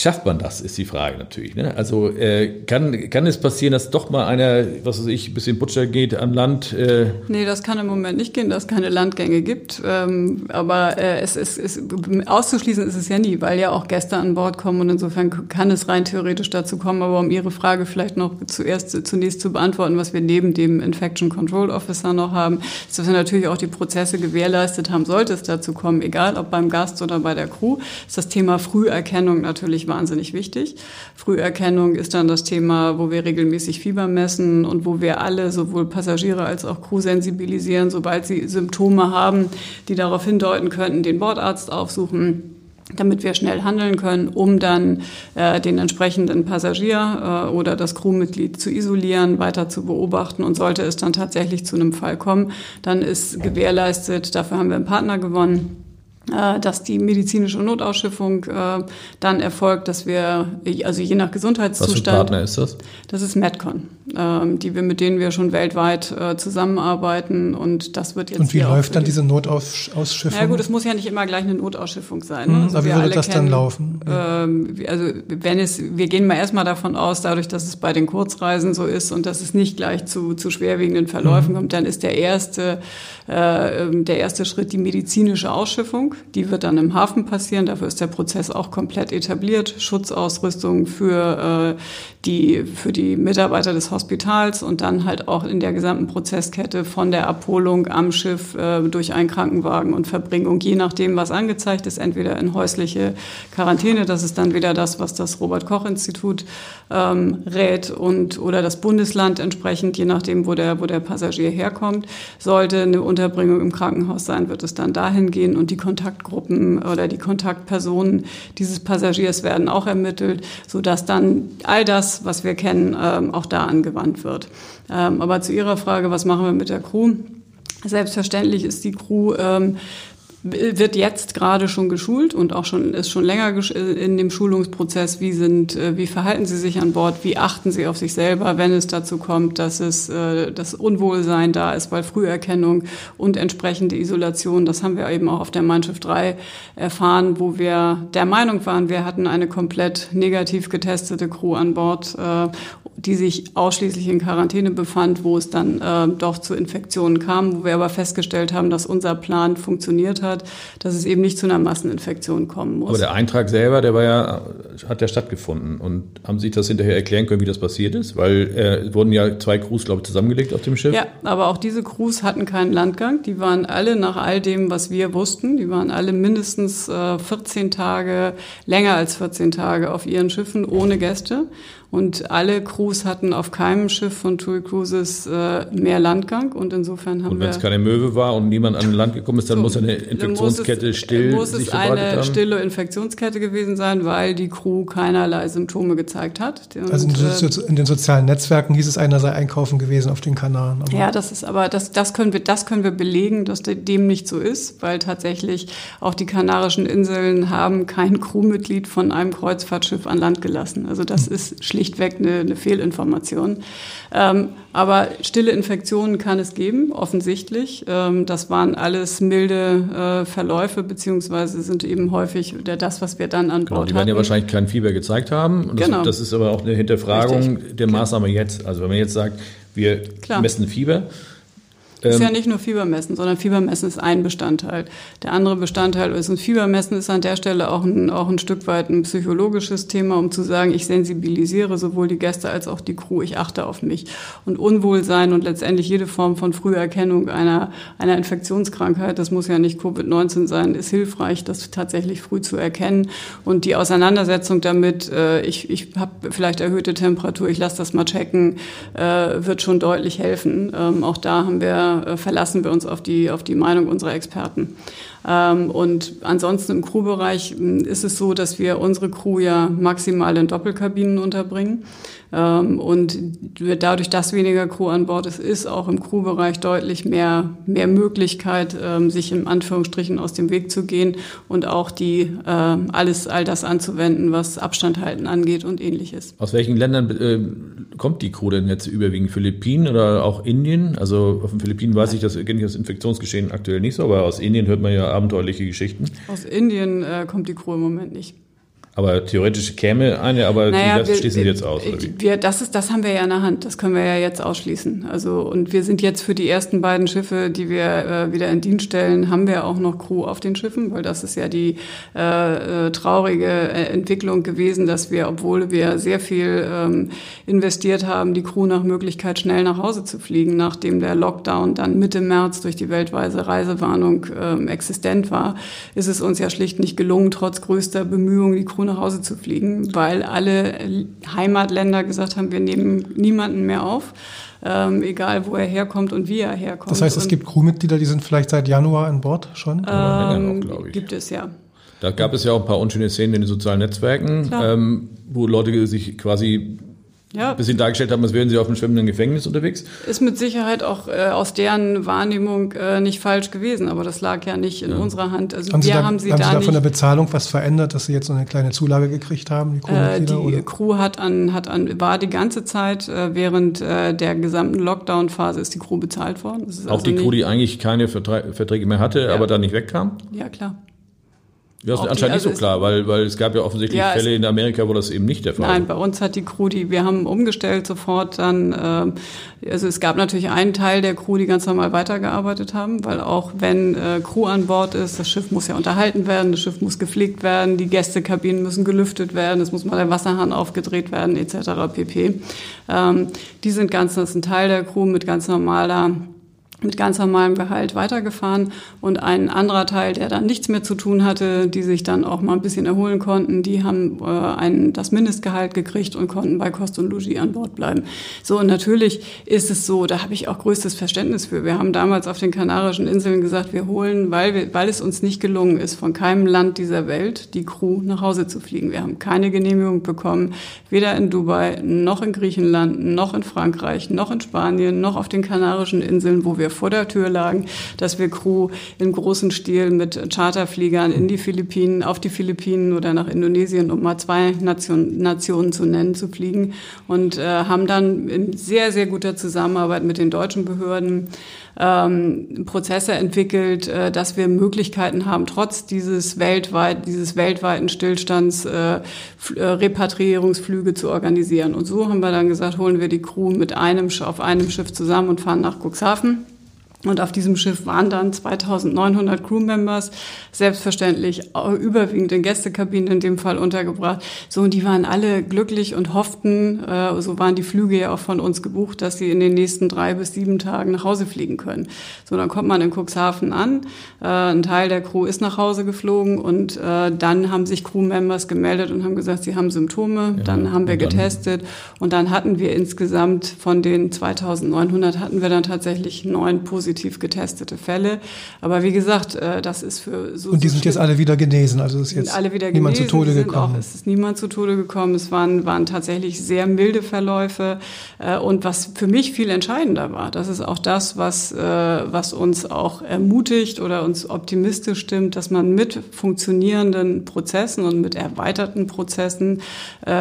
Schafft man das, ist die Frage natürlich. Ne? Also äh, kann, kann es passieren, dass doch mal einer, was weiß ich, ein bisschen Butcher geht an Land? Äh nee, das kann im Moment nicht gehen, dass es keine Landgänge gibt. Ähm, aber äh, es ist, es, auszuschließen ist es ja nie, weil ja auch Gäste an Bord kommen und insofern kann es rein theoretisch dazu kommen. Aber um Ihre Frage vielleicht noch zuerst zunächst zu beantworten, was wir neben dem Infection Control Officer noch haben, ist, dass wir natürlich auch die Prozesse gewährleistet haben, sollte es dazu kommen, egal ob beim Gast oder bei der Crew, ist das Thema Früherkennung natürlich wahnsinnig wichtig. Früherkennung ist dann das Thema, wo wir regelmäßig Fieber messen und wo wir alle, sowohl Passagiere als auch Crew, sensibilisieren, sobald sie Symptome haben, die darauf hindeuten könnten, den Bordarzt aufsuchen damit wir schnell handeln können, um dann äh, den entsprechenden Passagier äh, oder das Crewmitglied zu isolieren, weiter zu beobachten. Und sollte es dann tatsächlich zu einem Fall kommen, dann ist gewährleistet, dafür haben wir einen Partner gewonnen, dass die medizinische Notausschiffung äh, dann erfolgt, dass wir, also je nach Gesundheitszustand. Was für Partner ist das? Das ist Medcon, ähm, die wir, mit denen wir schon weltweit äh, zusammenarbeiten und das wird jetzt. Und wie läuft dann diese Notausschiffung? Ja gut, es muss ja nicht immer gleich eine Notausschiffung sein. Ne? Mhm, also aber wie würde das kennen, dann laufen? Ähm, also wenn es, wir gehen mal erstmal davon aus, dadurch, dass es bei den Kurzreisen so ist und dass es nicht gleich zu, zu schwerwiegenden Verläufen mhm. kommt, dann ist der erste, äh, ähm, der erste Schritt die medizinische Ausschiffung. Die wird dann im Hafen passieren. Dafür ist der Prozess auch komplett etabliert. Schutzausrüstung für, äh, die, für die Mitarbeiter des Hospitals und dann halt auch in der gesamten Prozesskette von der Abholung am Schiff äh, durch einen Krankenwagen und Verbringung, je nachdem, was angezeigt ist, entweder in häusliche Quarantäne, das ist dann wieder das, was das Robert-Koch-Institut ähm, rät und oder das Bundesland entsprechend, je nachdem, wo der, wo der Passagier herkommt. Sollte eine Unterbringung im Krankenhaus sein, wird es dann dahin gehen und die Kontakt Kontaktgruppen oder die Kontaktpersonen dieses Passagiers werden auch ermittelt, sodass dann all das, was wir kennen, ähm, auch da angewandt wird. Ähm, aber zu Ihrer Frage, was machen wir mit der Crew? Selbstverständlich ist die Crew ähm, wird jetzt gerade schon geschult und auch schon ist schon länger in dem Schulungsprozess. Wie sind, äh, wie verhalten Sie sich an Bord? Wie achten Sie auf sich selber, wenn es dazu kommt, dass es äh, das Unwohlsein da ist, weil Früherkennung und entsprechende Isolation, das haben wir eben auch auf der Mein Schiff 3 erfahren, wo wir der Meinung waren, wir hatten eine komplett negativ getestete Crew an Bord äh, die sich ausschließlich in Quarantäne befand, wo es dann äh, doch zu Infektionen kam, wo wir aber festgestellt haben, dass unser Plan funktioniert hat, dass es eben nicht zu einer Masseninfektion kommen muss. Aber der Eintrag selber, der war ja, hat ja stattgefunden. Und haben Sie das hinterher erklären können, wie das passiert ist? Weil äh, wurden ja zwei Crews, glaube ich, zusammengelegt auf dem Schiff. Ja, aber auch diese Crews hatten keinen Landgang. Die waren alle nach all dem, was wir wussten, die waren alle mindestens äh, 14 Tage, länger als 14 Tage auf ihren Schiffen ohne Gäste. Und alle Crews hatten auf keinem Schiff von TUI Cruises äh, mehr Landgang und insofern haben und wenn es wir keine Möwe war und niemand an Land gekommen ist, dann so, muss eine Infektionskette muss es, still muss sich es eine haben. stille Infektionskette gewesen sein, weil die Crew keinerlei Symptome gezeigt hat. Und, Also in, den äh, in den sozialen Netzwerken hieß es, einer sei einkaufen gewesen auf den Kanaren. Aber Ja, das ist aber das, das können wir, das können wir belegen, dass de- dem nicht so ist, weil tatsächlich auch die Kanarischen Inseln haben kein Crewmitglied von einem Kreuzfahrtschiff an Land gelassen. Also das ist schlichtweg eine, eine Fehlinformation. Ähm, aber stille Infektionen kann es geben, offensichtlich. Ähm, das waren alles milde äh, Verläufe, beziehungsweise sind eben häufig der, das, was wir dann an Genau, Bord die werden ja wahrscheinlich kein Fieber gezeigt haben. Das, Genau. das ist aber auch eine Hinterfragung der Maßnahme jetzt. Also wenn man jetzt sagt, wir Klar. messen Fieber, ist Ähm, ja nicht nur Fiebermessen, sondern Fiebermessen ist ein Bestandteil. Der andere Bestandteil ist, und Fiebermessen ist an der Stelle auch ein, auch ein Stück weit ein psychologisches Thema, um zu sagen, ich sensibilisiere sowohl die Gäste als auch die Crew, ich achte auf mich. Und Unwohlsein und letztendlich jede Form von Früherkennung einer, einer Infektionskrankheit, das muss ja nicht Covid-19 sein, ist hilfreich, das tatsächlich früh zu erkennen. Und die Auseinandersetzung damit, äh, ich, ich habe vielleicht erhöhte Temperatur, ich lasse das mal checken, äh, wird schon deutlich helfen. Ähm, auch da haben wir, äh, verlassen wir uns auf die, auf die Meinung unserer Experten. Ähm, und ansonsten im Crewbereich mh, ist es so, dass wir unsere Crew ja maximal in Doppelkabinen unterbringen. Ähm, und dadurch, dass weniger Crew an Bord ist, ist auch im Crewbereich deutlich mehr, mehr Möglichkeit, ähm, sich in Anführungsstrichen aus dem Weg zu gehen und auch die, äh, alles, all das anzuwenden, was Abstand halten angeht und ähnliches. aus welchen Ländern äh, kommt die Crew denn jetzt überwiegend? Philippinen oder auch Indien? Also auf den Philippinen weiß ich, das kenne ich das Infektionsgeschehen aktuell nicht so, aber aus Indien hört man ja abenteuerliche Geschichten. Aus Indien äh, kommt die Crew im Moment nicht. Aber theoretisch käme eine, aber Naja, das wir- schließen Sie jetzt aus. Oder wie? Wir, das, ist, das haben wir ja in der Hand. Das können wir ja jetzt ausschließen. Also, und wir sind jetzt für die ersten beiden Schiffe, die wir äh, wieder in Dienst stellen, haben wir auch noch Crew auf den Schiffen, weil das ist ja die äh, äh, traurige äh, Entwicklung gewesen, dass wir, obwohl wir sehr viel ähm, investiert haben, die Crew nach Möglichkeit schnell nach Hause zu fliegen, nachdem der Lockdown dann Mitte März durch die weltweite Reisewarnung ähm, existent war, ist es uns ja schlicht nicht gelungen, trotz größter Bemühungen die Crew nach Hause zu fliegen, weil alle Heimatländer gesagt haben, wir nehmen niemanden mehr auf, ähm, egal wo er herkommt und wie er herkommt. das heißt, es Und, gibt Crewmitglieder, die sind vielleicht seit Januar an Bord schon. Ähm, ich. Gibt es ja. Da gab es ja auch ein paar unschöne Szenen in den sozialen Netzwerken, ähm, wo Leute sich quasi Ja, ein bisschen dargestellt haben, als wären sie auf einem schwimmenden Gefängnis unterwegs. ist mit Sicherheit auch äh, aus deren Wahrnehmung äh, nicht falsch gewesen, aber das lag ja nicht in unserer Hand. Also haben Sie da, haben sie haben da Sie da nicht. von der Bezahlung was verändert, dass Sie jetzt so eine kleine Zulage gekriegt haben, die Äh, Crewmitglieder? die oder? Crew hat an, hat an, war die ganze Zeit äh, während äh, der gesamten Lockdown-Phase ist die Crew bezahlt worden. Auch also die Crew, die eigentlich keine Vertra Verträge mehr hatte, aber dann nicht wegkam. Ja, klar. Ja, ist anscheinend also nicht so klar, weil, weil es gab ja offensichtlich Ja, Fälle in Amerika, wo das eben nicht der Fall Nein, war. bei uns hat die Crew, die wir haben umgestellt sofort dann, ähm, also es gab natürlich einen Teil der Crew, die ganz normal weitergearbeitet haben, weil auch wenn äh, Crew an Bord ist, das Schiff muss ja unterhalten werden, das Schiff muss gepflegt werden, die Gästekabinen müssen gelüftet werden, es muss mal der Wasserhahn aufgedreht werden, etc. pp. Ähm, die sind ganz, das ist ein Teil der Crew mit ganz normaler mit ganz normalem Gehalt weitergefahren und ein anderer Teil, der dann nichts mehr zu tun hatte, die sich dann auch mal ein bisschen erholen konnten, die haben äh, ein, das Mindestgehalt gekriegt und konnten bei Kost und Logis an Bord bleiben. So, und natürlich ist es so, da habe ich auch größtes Verständnis für. Wir haben damals auf den Kanarischen Inseln gesagt, wir holen, weil, wir, weil es uns nicht gelungen ist, von keinem Land dieser Welt die Crew nach Hause zu fliegen. Wir haben keine Genehmigung bekommen, weder in Dubai, noch in Griechenland, noch in Frankreich, noch in Spanien, noch auf den Kanarischen Inseln, wo wir vor der Tür lagen, dass wir Crew im großen Stil mit Charterfliegern in die Philippinen, auf die Philippinen oder nach Indonesien, um mal zwei Nation, Nationen zu nennen, zu fliegen. Und äh, haben dann in sehr, sehr guter Zusammenarbeit mit den deutschen Behörden ähm, Prozesse entwickelt, äh, dass wir Möglichkeiten haben, trotz dieses weltweit, dieses weltweiten Stillstands äh, äh, Repatriierungsflüge zu organisieren. Und so haben wir dann gesagt, holen wir die Crew mit einem auf einem Schiff zusammen und fahren nach Cuxhaven Und auf diesem Schiff waren dann 2900 Crewmembers, selbstverständlich überwiegend in Gästekabinen in dem Fall untergebracht. So, und die waren alle glücklich und hofften, äh, so waren die Flüge ja auch von uns gebucht, dass sie in den nächsten drei bis sieben Tagen nach Hause fliegen können. So, dann kommt man in Cuxhaven an, äh, ein Teil der Crew ist nach Hause geflogen und äh, dann haben sich Crewmembers gemeldet und haben gesagt, sie haben Symptome, ja, dann haben wir dann getestet und dann hatten wir insgesamt von den 2900 hatten wir dann tatsächlich neun positive positiv getestete Fälle. Aber wie gesagt, äh, das ist für so. Und die so sind jetzt alle wieder genesen, also ist jetzt alle wieder niemand genesen, zu Tode gekommen. Auch, es ist niemand zu Tode gekommen. Es waren, waren tatsächlich sehr milde Verläufe. Äh, und was für mich viel entscheidender war, das ist auch das, was, äh, was uns auch ermutigt oder uns optimistisch stimmt, dass man mit funktionierenden Prozessen und mit erweiterten Prozessen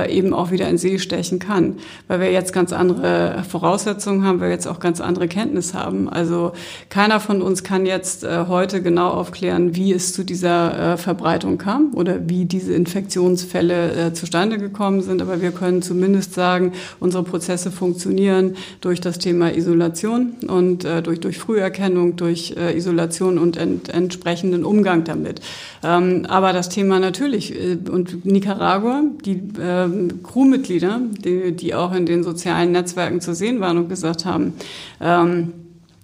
eben auch wieder in See stechen kann. Weil wir jetzt ganz andere Voraussetzungen haben, weil wir jetzt auch ganz andere Kenntnis haben. Also keiner von uns kann jetzt äh, heute genau aufklären, wie es zu dieser äh, Verbreitung kam oder wie diese Infektionsfälle äh, zustande gekommen sind. Aber wir können zumindest sagen, unsere Prozesse funktionieren durch das Thema Isolation und äh, durch, durch Früherkennung, durch äh, Isolation und ent, entsprechenden Umgang damit. Ähm, aber das Thema natürlich äh, und Nicaragua, die ähm, Crewmitglieder, die, die auch in den sozialen Netzwerken zu sehen waren und gesagt haben, ähm,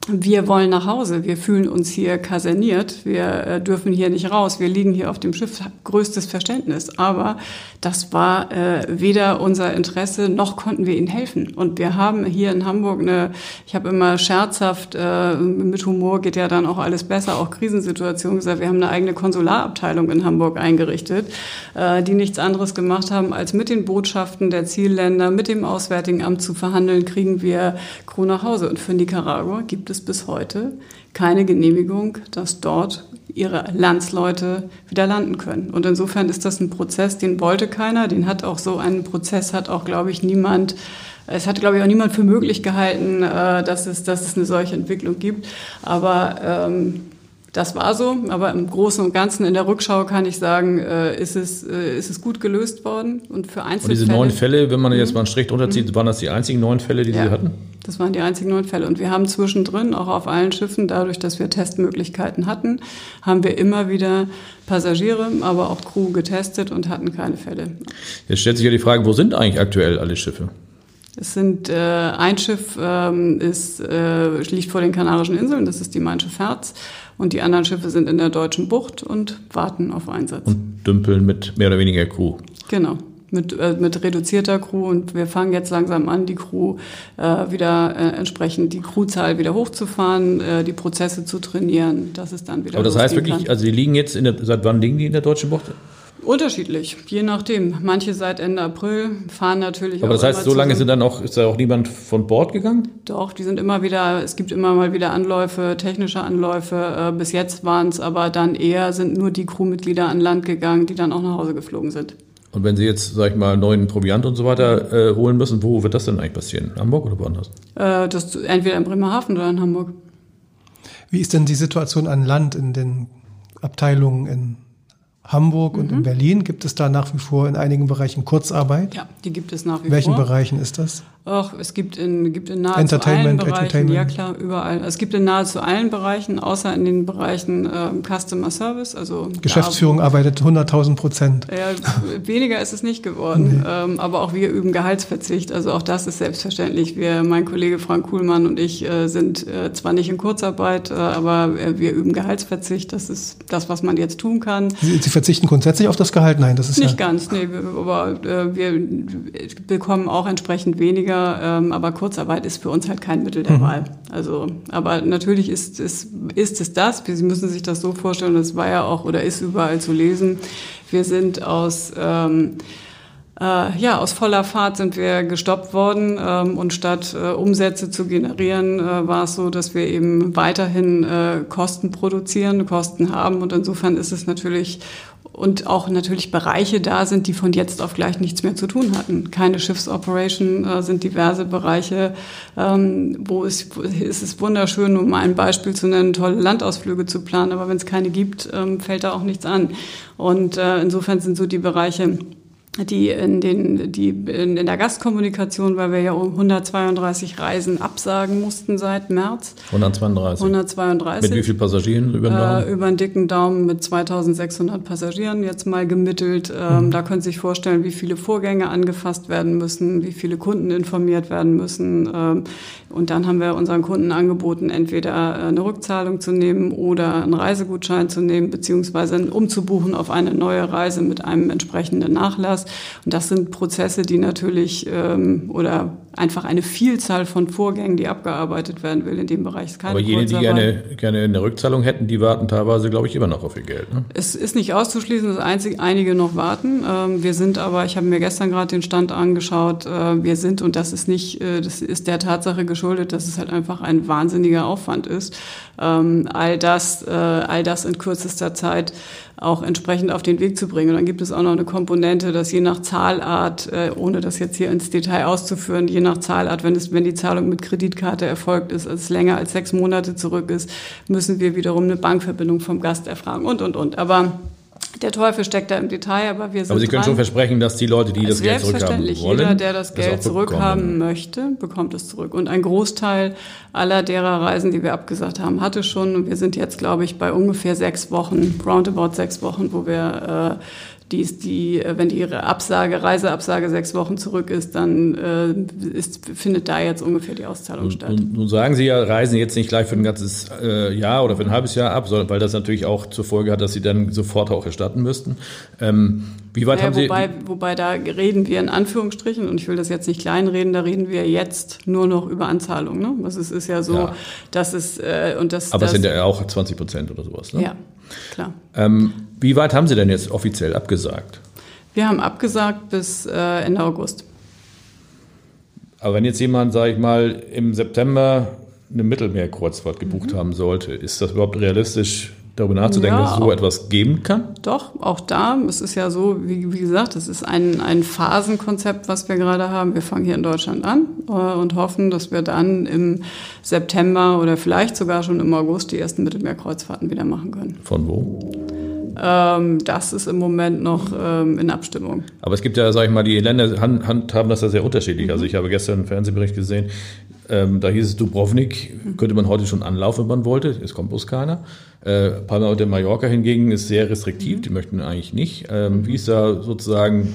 wir wollen nach Hause, wir fühlen uns hier kaserniert, wir äh, dürfen hier nicht raus, wir liegen hier auf dem Schiff, größtes Verständnis. Aber das war äh, weder unser Interesse, noch konnten wir ihnen helfen. Und wir haben hier in Hamburg eine, ich habe immer scherzhaft, äh, mit Humor geht ja dann auch alles besser, auch Krisensituationen gesagt, wir haben eine eigene Konsularabteilung in Hamburg eingerichtet, äh, die nichts anderes gemacht haben, als mit den Botschaften der Zielländer, mit dem Auswärtigen Amt zu verhandeln, kriegen wir Crew nach Hause. Und für Nicaragua gibt es es bis heute keine Genehmigung, dass dort ihre Landsleute wieder landen können. Und insofern ist das ein Prozess, den wollte keiner, den hat auch so einen Prozess, hat auch, glaube ich, niemand es hat, glaube ich, auch niemand für möglich gehalten, äh, dass es, dass es eine solche Entwicklung gibt. Aber ähm, das war so, aber im Großen und Ganzen in der Rückschau kann ich sagen, äh, ist, es, äh, ist es gut gelöst worden. Und für Einzelfälle. Und diese neun Fälle, wenn man jetzt mal einen Strich drunter zieht, mhm. waren das die einzigen neun Fälle, die ja, Sie hatten? Das waren die einzigen neun Fälle. Und wir haben zwischendrin, auch auf allen Schiffen, dadurch, dass wir Testmöglichkeiten hatten, haben wir immer wieder Passagiere, aber auch Crew getestet und hatten keine Fälle. Jetzt stellt sich ja die Frage, wo sind eigentlich aktuell alle Schiffe? Es sind äh, ein Schiff ähm, ist, äh, liegt vor den Kanarischen Inseln, das ist die Mein Schiff Herz. Und die anderen Schiffe sind in der deutschen Bucht und warten auf Einsatz. Und dümpeln mit mehr oder weniger Crew. Genau. Mit, äh, mit reduzierter Crew und wir fangen jetzt langsam an, die Crew äh, wieder äh, entsprechend die Crewzahl wieder hochzufahren, äh, die Prozesse zu trainieren, dass es dann wieder. Aber das heißt wirklich, kann. also die liegen jetzt in der, seit wann liegen die in der deutschen Bucht? Unterschiedlich, je nachdem. Manche seit Ende April fahren natürlich. Aber das heißt, so lange sind dann auch, ist da auch niemand von Bord gegangen? Doch, die sind immer wieder, es gibt immer mal wieder Anläufe, technische Anläufe. Äh, bis jetzt waren es aber dann eher, sind nur die Crewmitglieder an Land gegangen, die dann auch nach Hause geflogen sind. Und wenn Sie jetzt, sag ich mal, neuen Proviant und so weiter äh, holen müssen, wo wird das denn eigentlich passieren? Hamburg oder woanders? Äh, das entweder in Bremerhaven oder in Hamburg. Wie ist denn die Situation an Land in den Abteilungen in Hamburg mhm. und in mhm. Berlin gibt es da nach wie vor in einigen Bereichen Kurzarbeit. Ja, die gibt es nach wie vor. In welchen. Bereichen ist das? Ach, es gibt in, gibt in nahezu allen Bereichen, ja klar, überall. Es gibt in nahezu allen Bereichen, außer in den Bereichen äh, Customer Service, also Geschäftsführung da, arbeitet 100.000 Prozent. Ja, weniger ist es nicht geworden, nee. ähm, aber auch wir üben Gehaltsverzicht. Also auch das ist selbstverständlich. Wir, mein Kollege Frank Kuhlmann und ich äh, sind äh, zwar nicht in Kurzarbeit, äh, aber äh, wir üben Gehaltsverzicht. Das ist das, was man jetzt tun kann. Sie, Sie verzichten grundsätzlich auf das Gehalt? Nein, das ist nicht ja ganz. Nee, aber äh, wir bekommen auch entsprechend weniger weniger, ähm, aber Kurzarbeit ist für uns halt kein Mittel der mhm. Wahl. Also, aber natürlich ist es, ist es das. Sie müssen sich das so vorstellen, das war ja auch oder ist überall zu lesen. Wir sind aus ähm, äh, ja, aus voller Fahrt sind wir gestoppt worden ähm, und statt äh, Umsätze zu generieren, äh, war es so, dass wir eben weiterhin äh, Kosten produzieren, Kosten haben und insofern ist es natürlich und auch natürlich Bereiche da sind, die von jetzt auf gleich nichts mehr zu tun hatten. Keine Schiffsoperation äh, sind diverse Bereiche, ähm, wo es, es ist wunderschön, um ein Beispiel zu nennen, tolle Landausflüge zu planen, aber wenn es keine gibt, ähm, fällt da auch nichts an. Und äh, insofern sind so die Bereiche die in den die in, in der Gastkommunikation, weil wir ja um 132 Reisen absagen mussten seit März. 132. 132. Mit wie vielen Passagieren über den Daumen? Äh, über einen dicken Daumen mit 2600 Passagieren jetzt mal gemittelt. Ähm, mhm. Da können Sie sich vorstellen, wie viele Vorgänge angefasst werden müssen, wie viele Kunden informiert werden müssen. Ähm, und dann haben wir unseren Kunden angeboten, entweder äh, eine Rückzahlung zu nehmen oder einen Reisegutschein zu nehmen, beziehungsweise umzubuchen auf eine neue Reise mit einem entsprechenden Nachlass. Und das sind Prozesse, die natürlich ähm, oder einfach eine Vielzahl von Vorgängen, die abgearbeitet werden will in dem Bereich. Ist keine Aber jene, die gerne, gerne eine Rückzahlung hätten, die warten teilweise, glaube ich, immer noch auf ihr Geld. Ne? Es ist nicht auszuschließen, dass einzig, einige noch warten. Ähm, wir sind aber, ich habe mir gestern gerade den Stand angeschaut, äh, wir sind, und das ist nicht, äh, das ist der Tatsache geschuldet, dass es halt einfach ein wahnsinniger Aufwand ist, ähm, all das, äh, all das in kürzester Zeit auch entsprechend auf den Weg zu bringen. Und dann gibt es auch noch eine Komponente, dass je nach Zahlart, ohne das jetzt hier ins Detail auszuführen, je nach Zahlart, wenn, es, wenn die Zahlung mit Kreditkarte erfolgt ist, als es länger als sechs Monate zurück ist, müssen wir wiederum eine Bankverbindung vom Gast erfragen und, und, und. Aber der Teufel steckt da im Detail, aber wir sind. Aber Sie können dran. schon versprechen, dass die Leute, die das Geld zurückhaben wollen, jeder, der das Geld zurückhaben möchte, bekommt es zurück. Und ein Großteil aller derer Reisen, die wir abgesagt haben, hatte schon. Und wir sind jetzt, glaube ich, bei ungefähr sechs Wochen, roundabout sechs Wochen, wo wir äh, die ist die, äh, wenn die Absage, Reiseabsage sechs Wochen zurück ist, dann äh, ist, findet da jetzt ungefähr die Auszahlung nun, statt. Nun, nun, sagen Sie ja, reisen jetzt nicht gleich für ein ganzes äh, Jahr oder für ein halbes Jahr ab, sondern weil das natürlich auch zur Folge hat, dass Sie dann sofort auch erstatten müssten. Ähm, wie weit naja, haben Sie? Wobei, wobei da reden wir in Anführungsstrichen, und ich will das jetzt nicht kleinreden, da reden wir jetzt nur noch über Anzahlung. Ne? Also es ist ja so, ja. dass es äh, und das. Aber das, es sind ja auch 20 Prozent oder sowas. Ne? Ja, klar. Ähm, wie weit haben Sie denn jetzt offiziell abgesagt? Wir haben abgesagt bis äh, Ende August. Aber wenn jetzt jemand, sage ich mal, im September eine Mittelmeerkreuzfahrt gebucht mhm. haben sollte, ist das überhaupt realistisch, darüber nachzudenken, ja, dass es so etwas geben kann? Doch, auch da. Es ist ja so, wie, wie gesagt, es ist ein, ein Phasenkonzept, was wir gerade haben. Wir fangen hier in Deutschland an äh, und hoffen, dass wir dann im September oder vielleicht sogar schon im August die ersten Mittelmeerkreuzfahrten wieder machen können. Von wo? Ähm, das ist im Moment noch ähm, in Abstimmung. Aber es gibt ja, sag ich mal, die Länder handhaben das ja sehr unterschiedlich. Mhm. Also ich habe gestern einen Fernsehbericht gesehen, ähm, da hieß es Dubrovnik, könnte man heute schon anlaufen, wenn man wollte. Es kommt bloß keiner. Äh, Palma de Mallorca hingegen ist sehr restriktiv, mhm. die möchten eigentlich nicht. Ähm, wie ist da sozusagen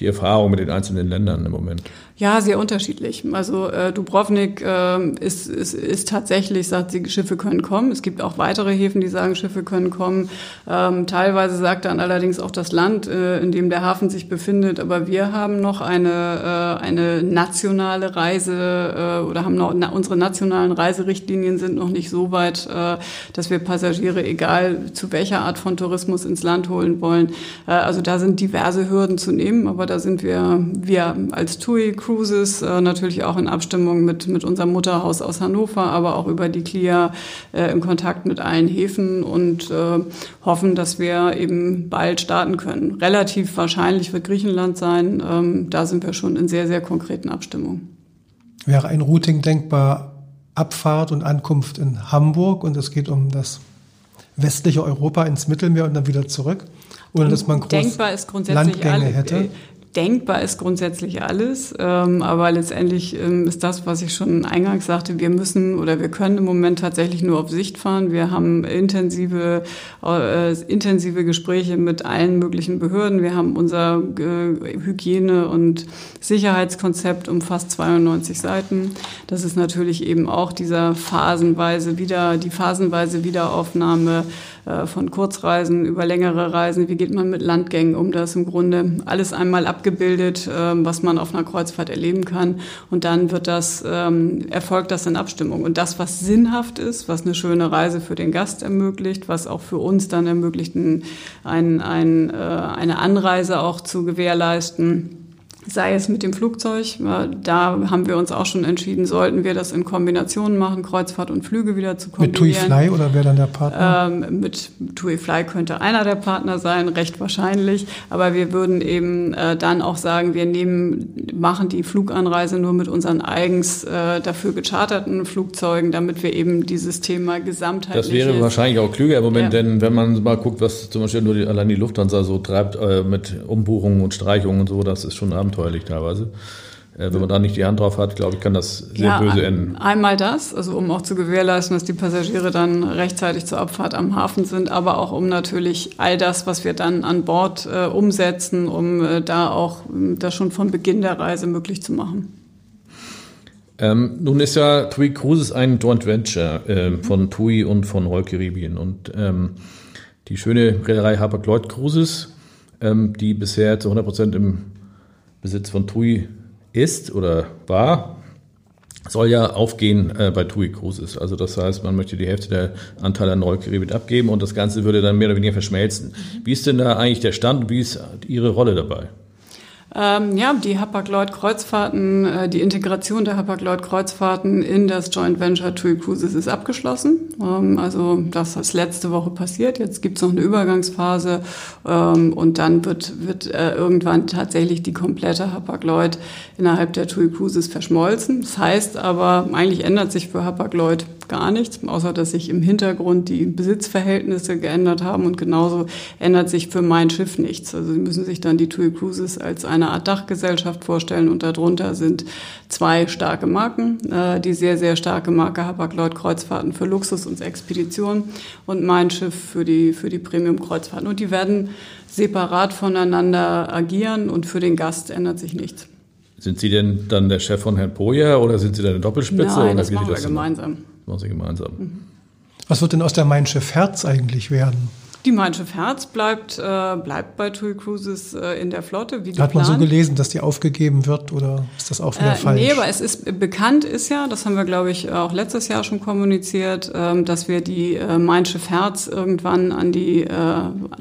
die Erfahrung mit den einzelnen Ländern im Moment? Ja, sehr unterschiedlich. Also äh, Dubrovnik äh, ist, ist, ist tatsächlich, sagt sie, Schiffe können kommen. Es gibt auch weitere Häfen, die sagen, Schiffe können kommen. Ähm, teilweise sagt dann allerdings auch das Land, äh, in dem der Hafen sich befindet. Aber wir haben noch eine, äh, eine nationale Reise äh, oder haben noch na, unsere nationalen Reiserichtlinien sind noch nicht so weit, äh, dass wir Passagiere, egal zu welcher Art von Tourismus, ins Land holen wollen. Äh, also da sind diverse Hürden zu nehmen, aber da sind wir, wir als TUI Cruises, äh, natürlich auch in Abstimmung mit, mit unserem Mutterhaus aus Hannover, aber auch über die CLIA äh, in Kontakt mit allen Häfen und äh, hoffen, dass wir eben bald starten können. Relativ wahrscheinlich wird Griechenland sein. Ähm, da sind wir schon in sehr, sehr konkreten Abstimmungen. Wäre ein Routing denkbar, Abfahrt und Ankunft in Hamburg und es geht um das westliche Europa ins Mittelmeer und dann wieder zurück? Oder dass man groß Denkbar ist grundsätzlich Landgänge alle, hätte? Denkbar ist grundsätzlich alles, ähm, aber letztendlich ähm, ist das, was ich schon eingangs sagte, wir müssen oder wir können im Moment tatsächlich nur auf Sicht fahren. Wir haben intensive, äh, intensive Gespräche mit allen möglichen Behörden. Wir haben unser äh, Hygiene- und Sicherheitskonzept um fast 92 Seiten. Das ist natürlich eben auch dieser phasenweise wieder, die phasenweise Wiederaufnahme von Kurzreisen über längere Reisen, wie geht man mit Landgängen um, das im Grunde alles einmal abgebildet, ähm, was man auf einer Kreuzfahrt erleben kann. Und dann wird das, ähm, erfolgt das in Abstimmung. Und das, was sinnhaft ist, was eine schöne Reise für den Gast ermöglicht, was auch für uns dann ermöglicht, ein, ein, äh, eine Anreise auch zu gewährleisten, sei es mit dem Flugzeug. Da haben wir uns auch schon entschieden, sollten wir das in Kombination machen, Kreuzfahrt und Flüge wieder zu kombinieren. Mit TUI Fly oder wer dann der Partner? Ähm, mit TUI Fly könnte einer der Partner sein, recht wahrscheinlich. Aber wir würden eben äh, dann auch sagen, wir nehmen, machen die Fluganreise nur mit unseren eigens äh, dafür gecharterten Flugzeugen, damit wir eben dieses Thema gesamtheitlich. Das wäre wahrscheinlich auch klüger im Moment, ja. denn wenn man mal guckt, was zum Beispiel nur die, allein die Lufthansa so treibt äh, mit Umbuchungen und Streichungen und so, das ist schon abenteuerlich abenteuerlich teilweise. Äh, wenn man da nicht die Hand drauf hat, glaube ich, kann das sehr ja, böse enden. Einmal das, also um auch zu gewährleisten, dass die Passagiere dann rechtzeitig zur Abfahrt am Hafen sind, aber auch um natürlich all das, was wir dann an Bord äh, umsetzen, um äh, da auch äh, das schon von Beginn der Reise möglich zu machen. Ähm, nun ist ja TUI Cruises ein Joint Venture äh, von TUI und von Royal Caribbean und ähm, die schöne Reederei Hapag-Lloyd Cruises, ähm, die bisher zu 100 Prozent im Besitz von TUI ist oder war, soll ja aufgehen äh, bei TUI Cruises. Also das heißt, man möchte die Hälfte der Anteile an Caribbean abgeben und das Ganze würde dann mehr oder weniger verschmelzen. Wie ist denn da eigentlich der Stand und wie ist Ihre Rolle dabei? Ähm, ja, die Hapag-Lloyd-Kreuzfahrten, äh, die Integration der Hapag-Lloyd-Kreuzfahrten in das Joint Venture TUI Cruises ist abgeschlossen. Ähm, also das ist letzte Woche passiert. Jetzt gibt es noch eine Übergangsphase ähm, und dann wird, wird äh, irgendwann tatsächlich die komplette Hapag-Lloyd innerhalb der TUI Cruises verschmolzen. Das heißt aber, eigentlich ändert sich für Hapag-Lloyd gar nichts, außer dass sich im Hintergrund die Besitzverhältnisse geändert haben und genauso ändert sich für mein Schiff nichts. Also Sie müssen sich dann die TUI Cruises als eine Art Dachgesellschaft vorstellen und darunter sind zwei starke Marken, äh, die sehr, sehr starke Marke Hapag-Lloyd Kreuzfahrten für Luxus und Expedition und mein Schiff für die, für die Premium-Kreuzfahrten. Und die werden separat voneinander agieren und für den Gast ändert sich nichts. Sind Sie denn dann der Chef von Herrn Poja oder sind Sie da eine Doppelspitze? Nein, das machen wir gemeinsam. Machen Sie gemeinsam. Was wird denn aus der Mein Schiff Herz eigentlich werden? Die Mein Schiff Herz bleibt, äh, bleibt bei TUI Cruises äh, in der Flotte. Wie Hat geplant. man so gelesen, dass die aufgegeben wird oder ist das auch wieder äh, falsch? Nee, aber es ist bekannt ist ja, das haben wir glaube ich auch letztes Jahr schon kommuniziert, ähm, dass wir die äh, Mein Schiff Herz irgendwann an die äh,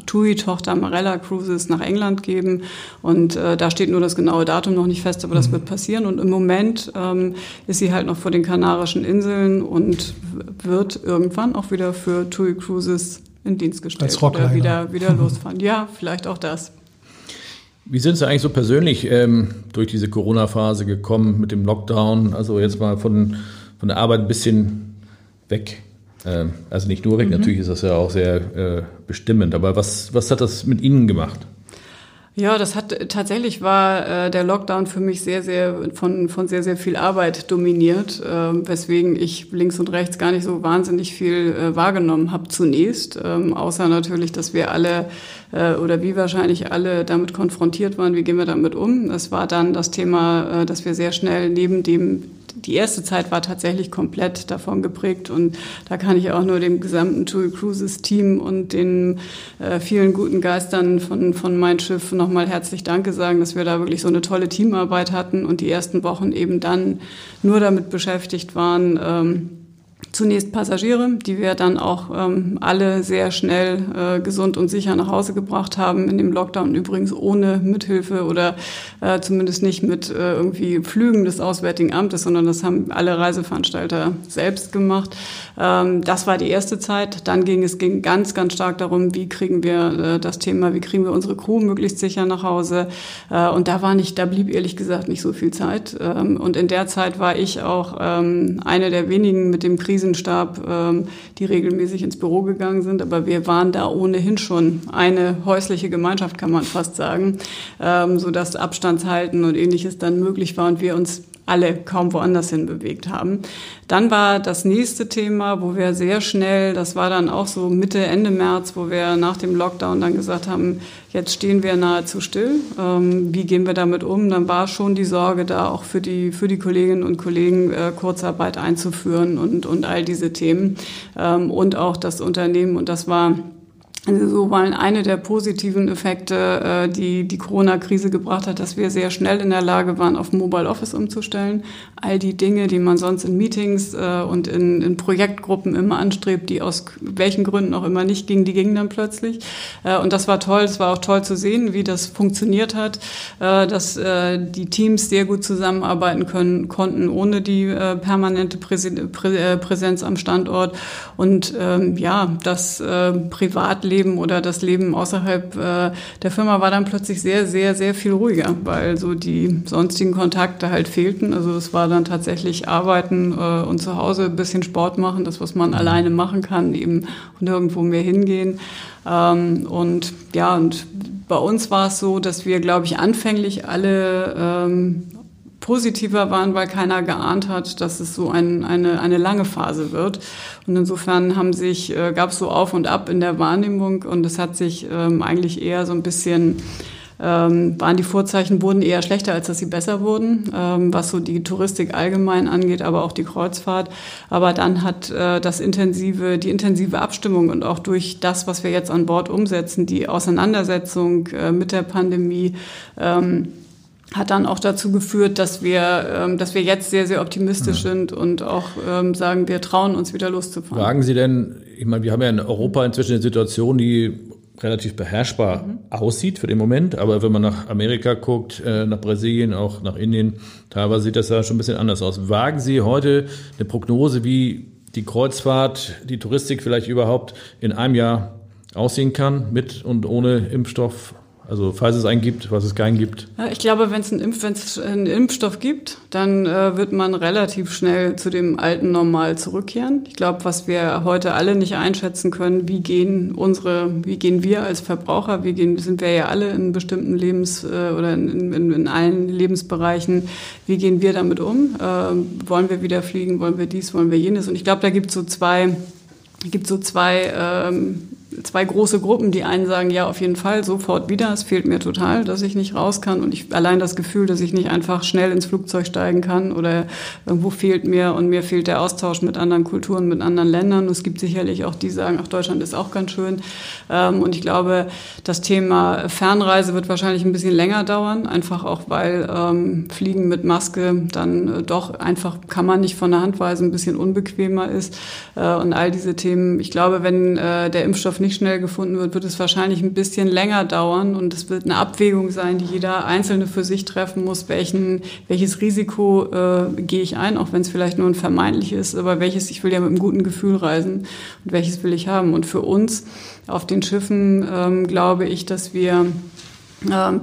TUI-Tochter Marella Cruises nach England geben. Und äh, da steht nur das genaue Datum noch nicht fest, aber das mhm. wird passieren. Und im Moment ähm, ist sie halt noch vor den Kanarischen Inseln und wird irgendwann auch wieder für TUI Cruises in Dienst gestellt Als oder wieder, wieder losfahren. Ja, vielleicht auch das. Wie sind Sie eigentlich so persönlich ähm, durch diese Corona-Phase gekommen mit dem Lockdown? Also jetzt mal von, von der Arbeit ein bisschen weg. Ähm, also nicht nur weg, mhm. natürlich ist das ja auch sehr äh, bestimmend. Aber was, was hat das mit Ihnen gemacht? Ja, das hat tatsächlich war äh, der Lockdown für mich sehr, sehr von, von sehr, sehr viel Arbeit dominiert, äh, weswegen ich links und rechts gar nicht so wahnsinnig viel äh, wahrgenommen habe zunächst, ähm, außer natürlich, dass wir alle äh, oder wie wahrscheinlich alle damit konfrontiert waren, wie gehen wir damit um. Es war dann das Thema, äh, dass wir sehr schnell neben dem die erste Zeit war tatsächlich komplett davon geprägt und da kann ich auch nur dem gesamten TUI Cruises Team und den äh, vielen guten Geistern von, von Mein Schiff nochmal herzlich Danke sagen, dass wir da wirklich so eine tolle Teamarbeit hatten und die ersten Wochen eben dann nur damit beschäftigt waren, ähm, Zunächst Passagiere, die wir dann auch ähm, alle sehr schnell äh, gesund und sicher nach Hause gebracht haben in dem Lockdown, übrigens ohne Mithilfe oder äh, zumindest nicht mit äh, irgendwie Flügen des Auswärtigen Amtes, sondern das haben alle Reiseveranstalter selbst gemacht. Ähm, das war die erste Zeit. Dann ging es ging ganz, ganz stark darum, wie kriegen wir äh, das Thema, wie kriegen wir unsere Crew möglichst sicher nach Hause. Äh, und da war nicht, da blieb ehrlich gesagt nicht so viel Zeit. Ähm, und in der Zeit war ich auch ähm, eine der wenigen mit dem Krisen Krisenstab, ähm, die regelmäßig ins Büro gegangen sind. Aber wir waren da ohnehin schon eine häusliche Gemeinschaft, kann man fast sagen, ähm, sodass Abstandshalten und ähnliches dann möglich war und wir uns alle kaum woanders hin bewegt haben. Dann war das nächste Thema, wo wir sehr schnell, das war dann auch so Mitte, Ende März, wo wir nach dem Lockdown dann gesagt haben, jetzt stehen wir nahezu still. Ähm, wie gehen wir damit um? Dann war schon die Sorge da, auch für die, für die Kolleginnen und Kollegen äh, Kurzarbeit einzuführen und, und all diese Themen. Ähm, und auch das Unternehmen, und das war So waren eine der positiven Effekte, äh, die die Corona-Krise gebracht hat, dass wir sehr schnell in der Lage waren, auf Mobile Office umzustellen. All die Dinge, die man sonst in Meetings äh, und in, in Projektgruppen immer anstrebt, die aus welchen Gründen auch immer nicht gingen, die gingen dann plötzlich. Äh, und das war toll. Es war auch toll zu sehen, wie das funktioniert hat, dass die Teams sehr gut zusammenarbeiten können konnten, ohne die permanente Präsenz am Standort. Und ähm, ja, das Privatleben Leben oder das Leben außerhalb äh, der Firma war dann plötzlich sehr, sehr, sehr viel ruhiger, weil so die sonstigen Kontakte halt fehlten. Also es war dann tatsächlich Arbeiten äh, und zu Hause ein bisschen Sport machen, das, was man mhm. alleine machen kann, eben nirgendwo mehr hingehen. Ähm, und ja, und bei uns war es so, dass wir, glaube ich, anfänglich alle ähm, positiver waren, weil keiner geahnt hat, dass es so ein, eine, eine lange Phase wird. Und insofern haben sich, äh, gab es so auf und ab in der Wahrnehmung und es hat sich ähm, eigentlich eher so ein bisschen ähm, waren die Vorzeichen wurden eher schlechter, als dass sie besser wurden, ähm, was so die Touristik allgemein angeht, aber auch die Kreuzfahrt. Aber dann hat äh, das intensive, die intensive Abstimmung und auch durch das, was wir jetzt an Bord umsetzen, die Auseinandersetzung äh, mit der Pandemie, ähm, hat dann auch dazu geführt, dass wir, ähm, dass wir jetzt sehr, sehr optimistisch ja. sind und auch ähm, sagen, wir trauen uns wieder loszufahren. Sagen Sie denn, ich meine, wir haben ja in Europa inzwischen eine Situation, die relativ beherrschbar mhm. aussieht für den Moment, aber wenn man nach Amerika guckt, äh, nach Brasilien, auch nach Indien, teilweise sieht das da schon ein bisschen anders aus. Wagen Sie heute eine Prognose, wie die Kreuzfahrt, die Touristik vielleicht überhaupt in einem Jahr aussehen kann, mit und ohne Impfstoff? Also falls es einen gibt, was es keinen gibt. Ja, ich glaube, wenn es einen, Impf einen, Impfstoff gibt, dann äh, wird man relativ schnell zu dem alten Normal zurückkehren. Ich glaube, was wir heute alle nicht einschätzen können, wie gehen unsere, wie gehen wir als Verbraucher, wie gehen, sind wir ja alle in bestimmten Lebens- äh, oder in, in, in, allen Lebensbereichen, wie gehen wir damit um? Äh, wollen wir wieder fliegen, wollen wir dies, wollen wir jenes? Und ich glaube, da gibt es so zwei, gibt so zwei ähm, zwei große Gruppen. Die einen sagen, ja, auf jeden Fall, sofort wieder. Es fehlt mir total, dass ich nicht raus kann. Und ich allein das Gefühl, dass ich nicht einfach schnell ins Flugzeug steigen kann oder irgendwo fehlt mir und mir fehlt der Austausch mit anderen Kulturen, mit anderen Ländern. Und es gibt sicherlich auch die, die sagen, ach, Deutschland ist auch ganz schön. Ähm, und ich glaube, das Thema Fernreise wird wahrscheinlich ein bisschen länger dauern, einfach auch, weil ähm, Fliegen mit Maske dann äh, doch einfach kann man nicht von der Hand weisen, ein bisschen unbequemer ist. Äh, und all diese Themen, ich glaube, wenn äh, der Impfstoff nicht schnell gefunden wird, wird es wahrscheinlich ein bisschen länger dauern und es wird eine Abwägung sein, die jeder Einzelne für sich treffen muss, welchen, welches Risiko äh, gehe ich ein, auch wenn es vielleicht nur ein vermeintlich ist, aber welches, ich will ja mit einem guten Gefühl reisen und welches will ich haben. Und für uns auf den Schiffen ähm, glaube ich, dass wir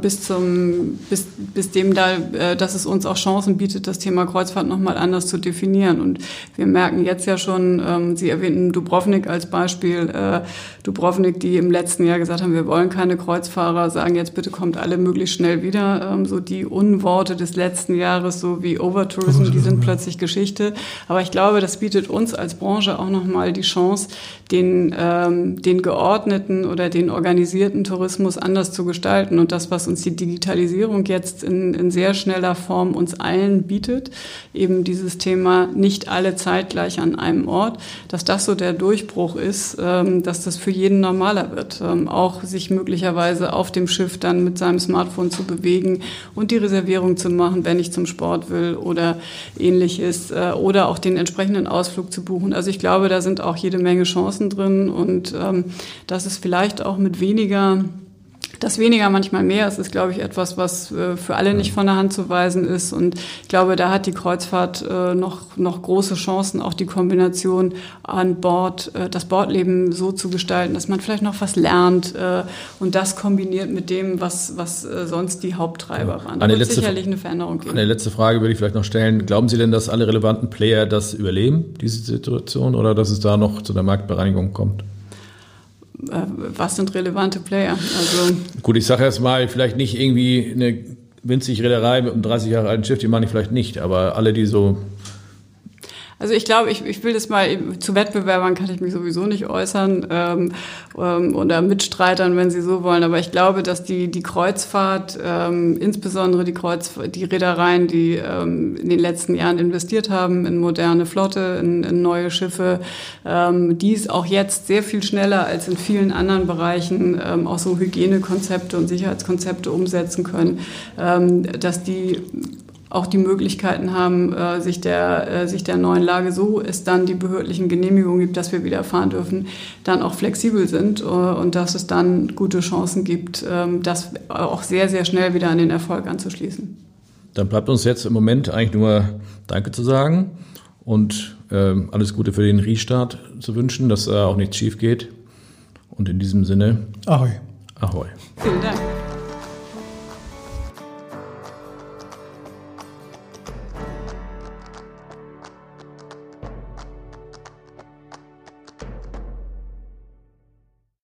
bis zum bis, bis dem da, äh, dass es uns auch Chancen bietet, das Thema Kreuzfahrt nochmal anders zu definieren. Und wir merken jetzt ja schon, ähm, Sie erwähnten Dubrovnik als Beispiel, äh, Dubrovnik, die im letzten Jahr gesagt haben, wir wollen keine Kreuzfahrer, sagen jetzt bitte kommt alle möglichst schnell wieder. Ähm, so die Unworte des letzten Jahres, so wie Overtourism, die sind plötzlich Geschichte. Aber ich glaube, das bietet uns als Branche auch nochmal die Chance, den, ähm, den geordneten oder den organisierten Tourismus anders zu gestalten. Und das, was uns die Digitalisierung jetzt in, in sehr schneller Form uns allen bietet, eben dieses Thema nicht alle zeitgleich an einem Ort, dass das so der Durchbruch ist, ähm, dass das für jeden normaler wird. Ähm, auch sich möglicherweise auf dem Schiff dann mit seinem Smartphone zu bewegen und die Reservierung zu machen, wenn ich zum Sport will oder ähnliches äh, oder auch den entsprechenden Ausflug zu buchen. Also ich glaube, da sind auch jede Menge Chancen drin und ähm, das ist vielleicht auch mit weniger das weniger manchmal mehr ist, ist, glaube ich, etwas, was äh, für alle nicht von der Hand zu weisen ist. Und ich glaube, da hat die Kreuzfahrt äh, noch, noch große Chancen, auch die Kombination an Bord, äh, das Bordleben so zu gestalten, dass man vielleicht noch was lernt und das kombiniert mit dem, was, was sonst die Haupttreiber waren. Da eine wird letzte, sicherlich eine Veränderung geben. Eine letzte Frage würde ich vielleicht noch stellen. Glauben Sie denn, dass alle relevanten Player das überleben, diese Situation, oder dass es da noch zu der Marktbereinigung kommt? Äh, was sind relevante Player? Also Gut, ich sage erst mal, vielleicht nicht irgendwie eine winzig Reederei mit einem 30 Jahre alten Schiff, die meine ich vielleicht nicht, aber alle, die so Also ich glaube, ich, ich will das mal, zu Wettbewerbern kann ich mich sowieso nicht äußern ähm, ähm, oder Mitstreitern, wenn Sie so wollen, aber ich glaube, dass die, die Kreuzfahrt, ähm, insbesondere die Kreuz, die Reedereien, die ähm, in den letzten Jahren investiert haben in moderne Flotte, in, in neue Schiffe, ähm, dies auch jetzt sehr viel schneller als in vielen anderen Bereichen ähm, auch so Hygienekonzepte und Sicherheitskonzepte umsetzen können, ähm, dass die auch die Möglichkeiten haben, äh, sich, der, äh, sich der neuen Lage, so es dann die behördlichen Genehmigungen gibt, dass wir wieder fahren dürfen, dann auch flexibel sind äh, und dass es dann gute Chancen gibt, ähm, das auch sehr, sehr schnell wieder an den Erfolg anzuschließen. Dann bleibt uns jetzt im Moment eigentlich nur Danke zu sagen und äh, alles Gute für den Restart zu wünschen, dass da auch nichts schief geht. Und in diesem Sinne, Ahoi. Ahoi. Vielen Dank.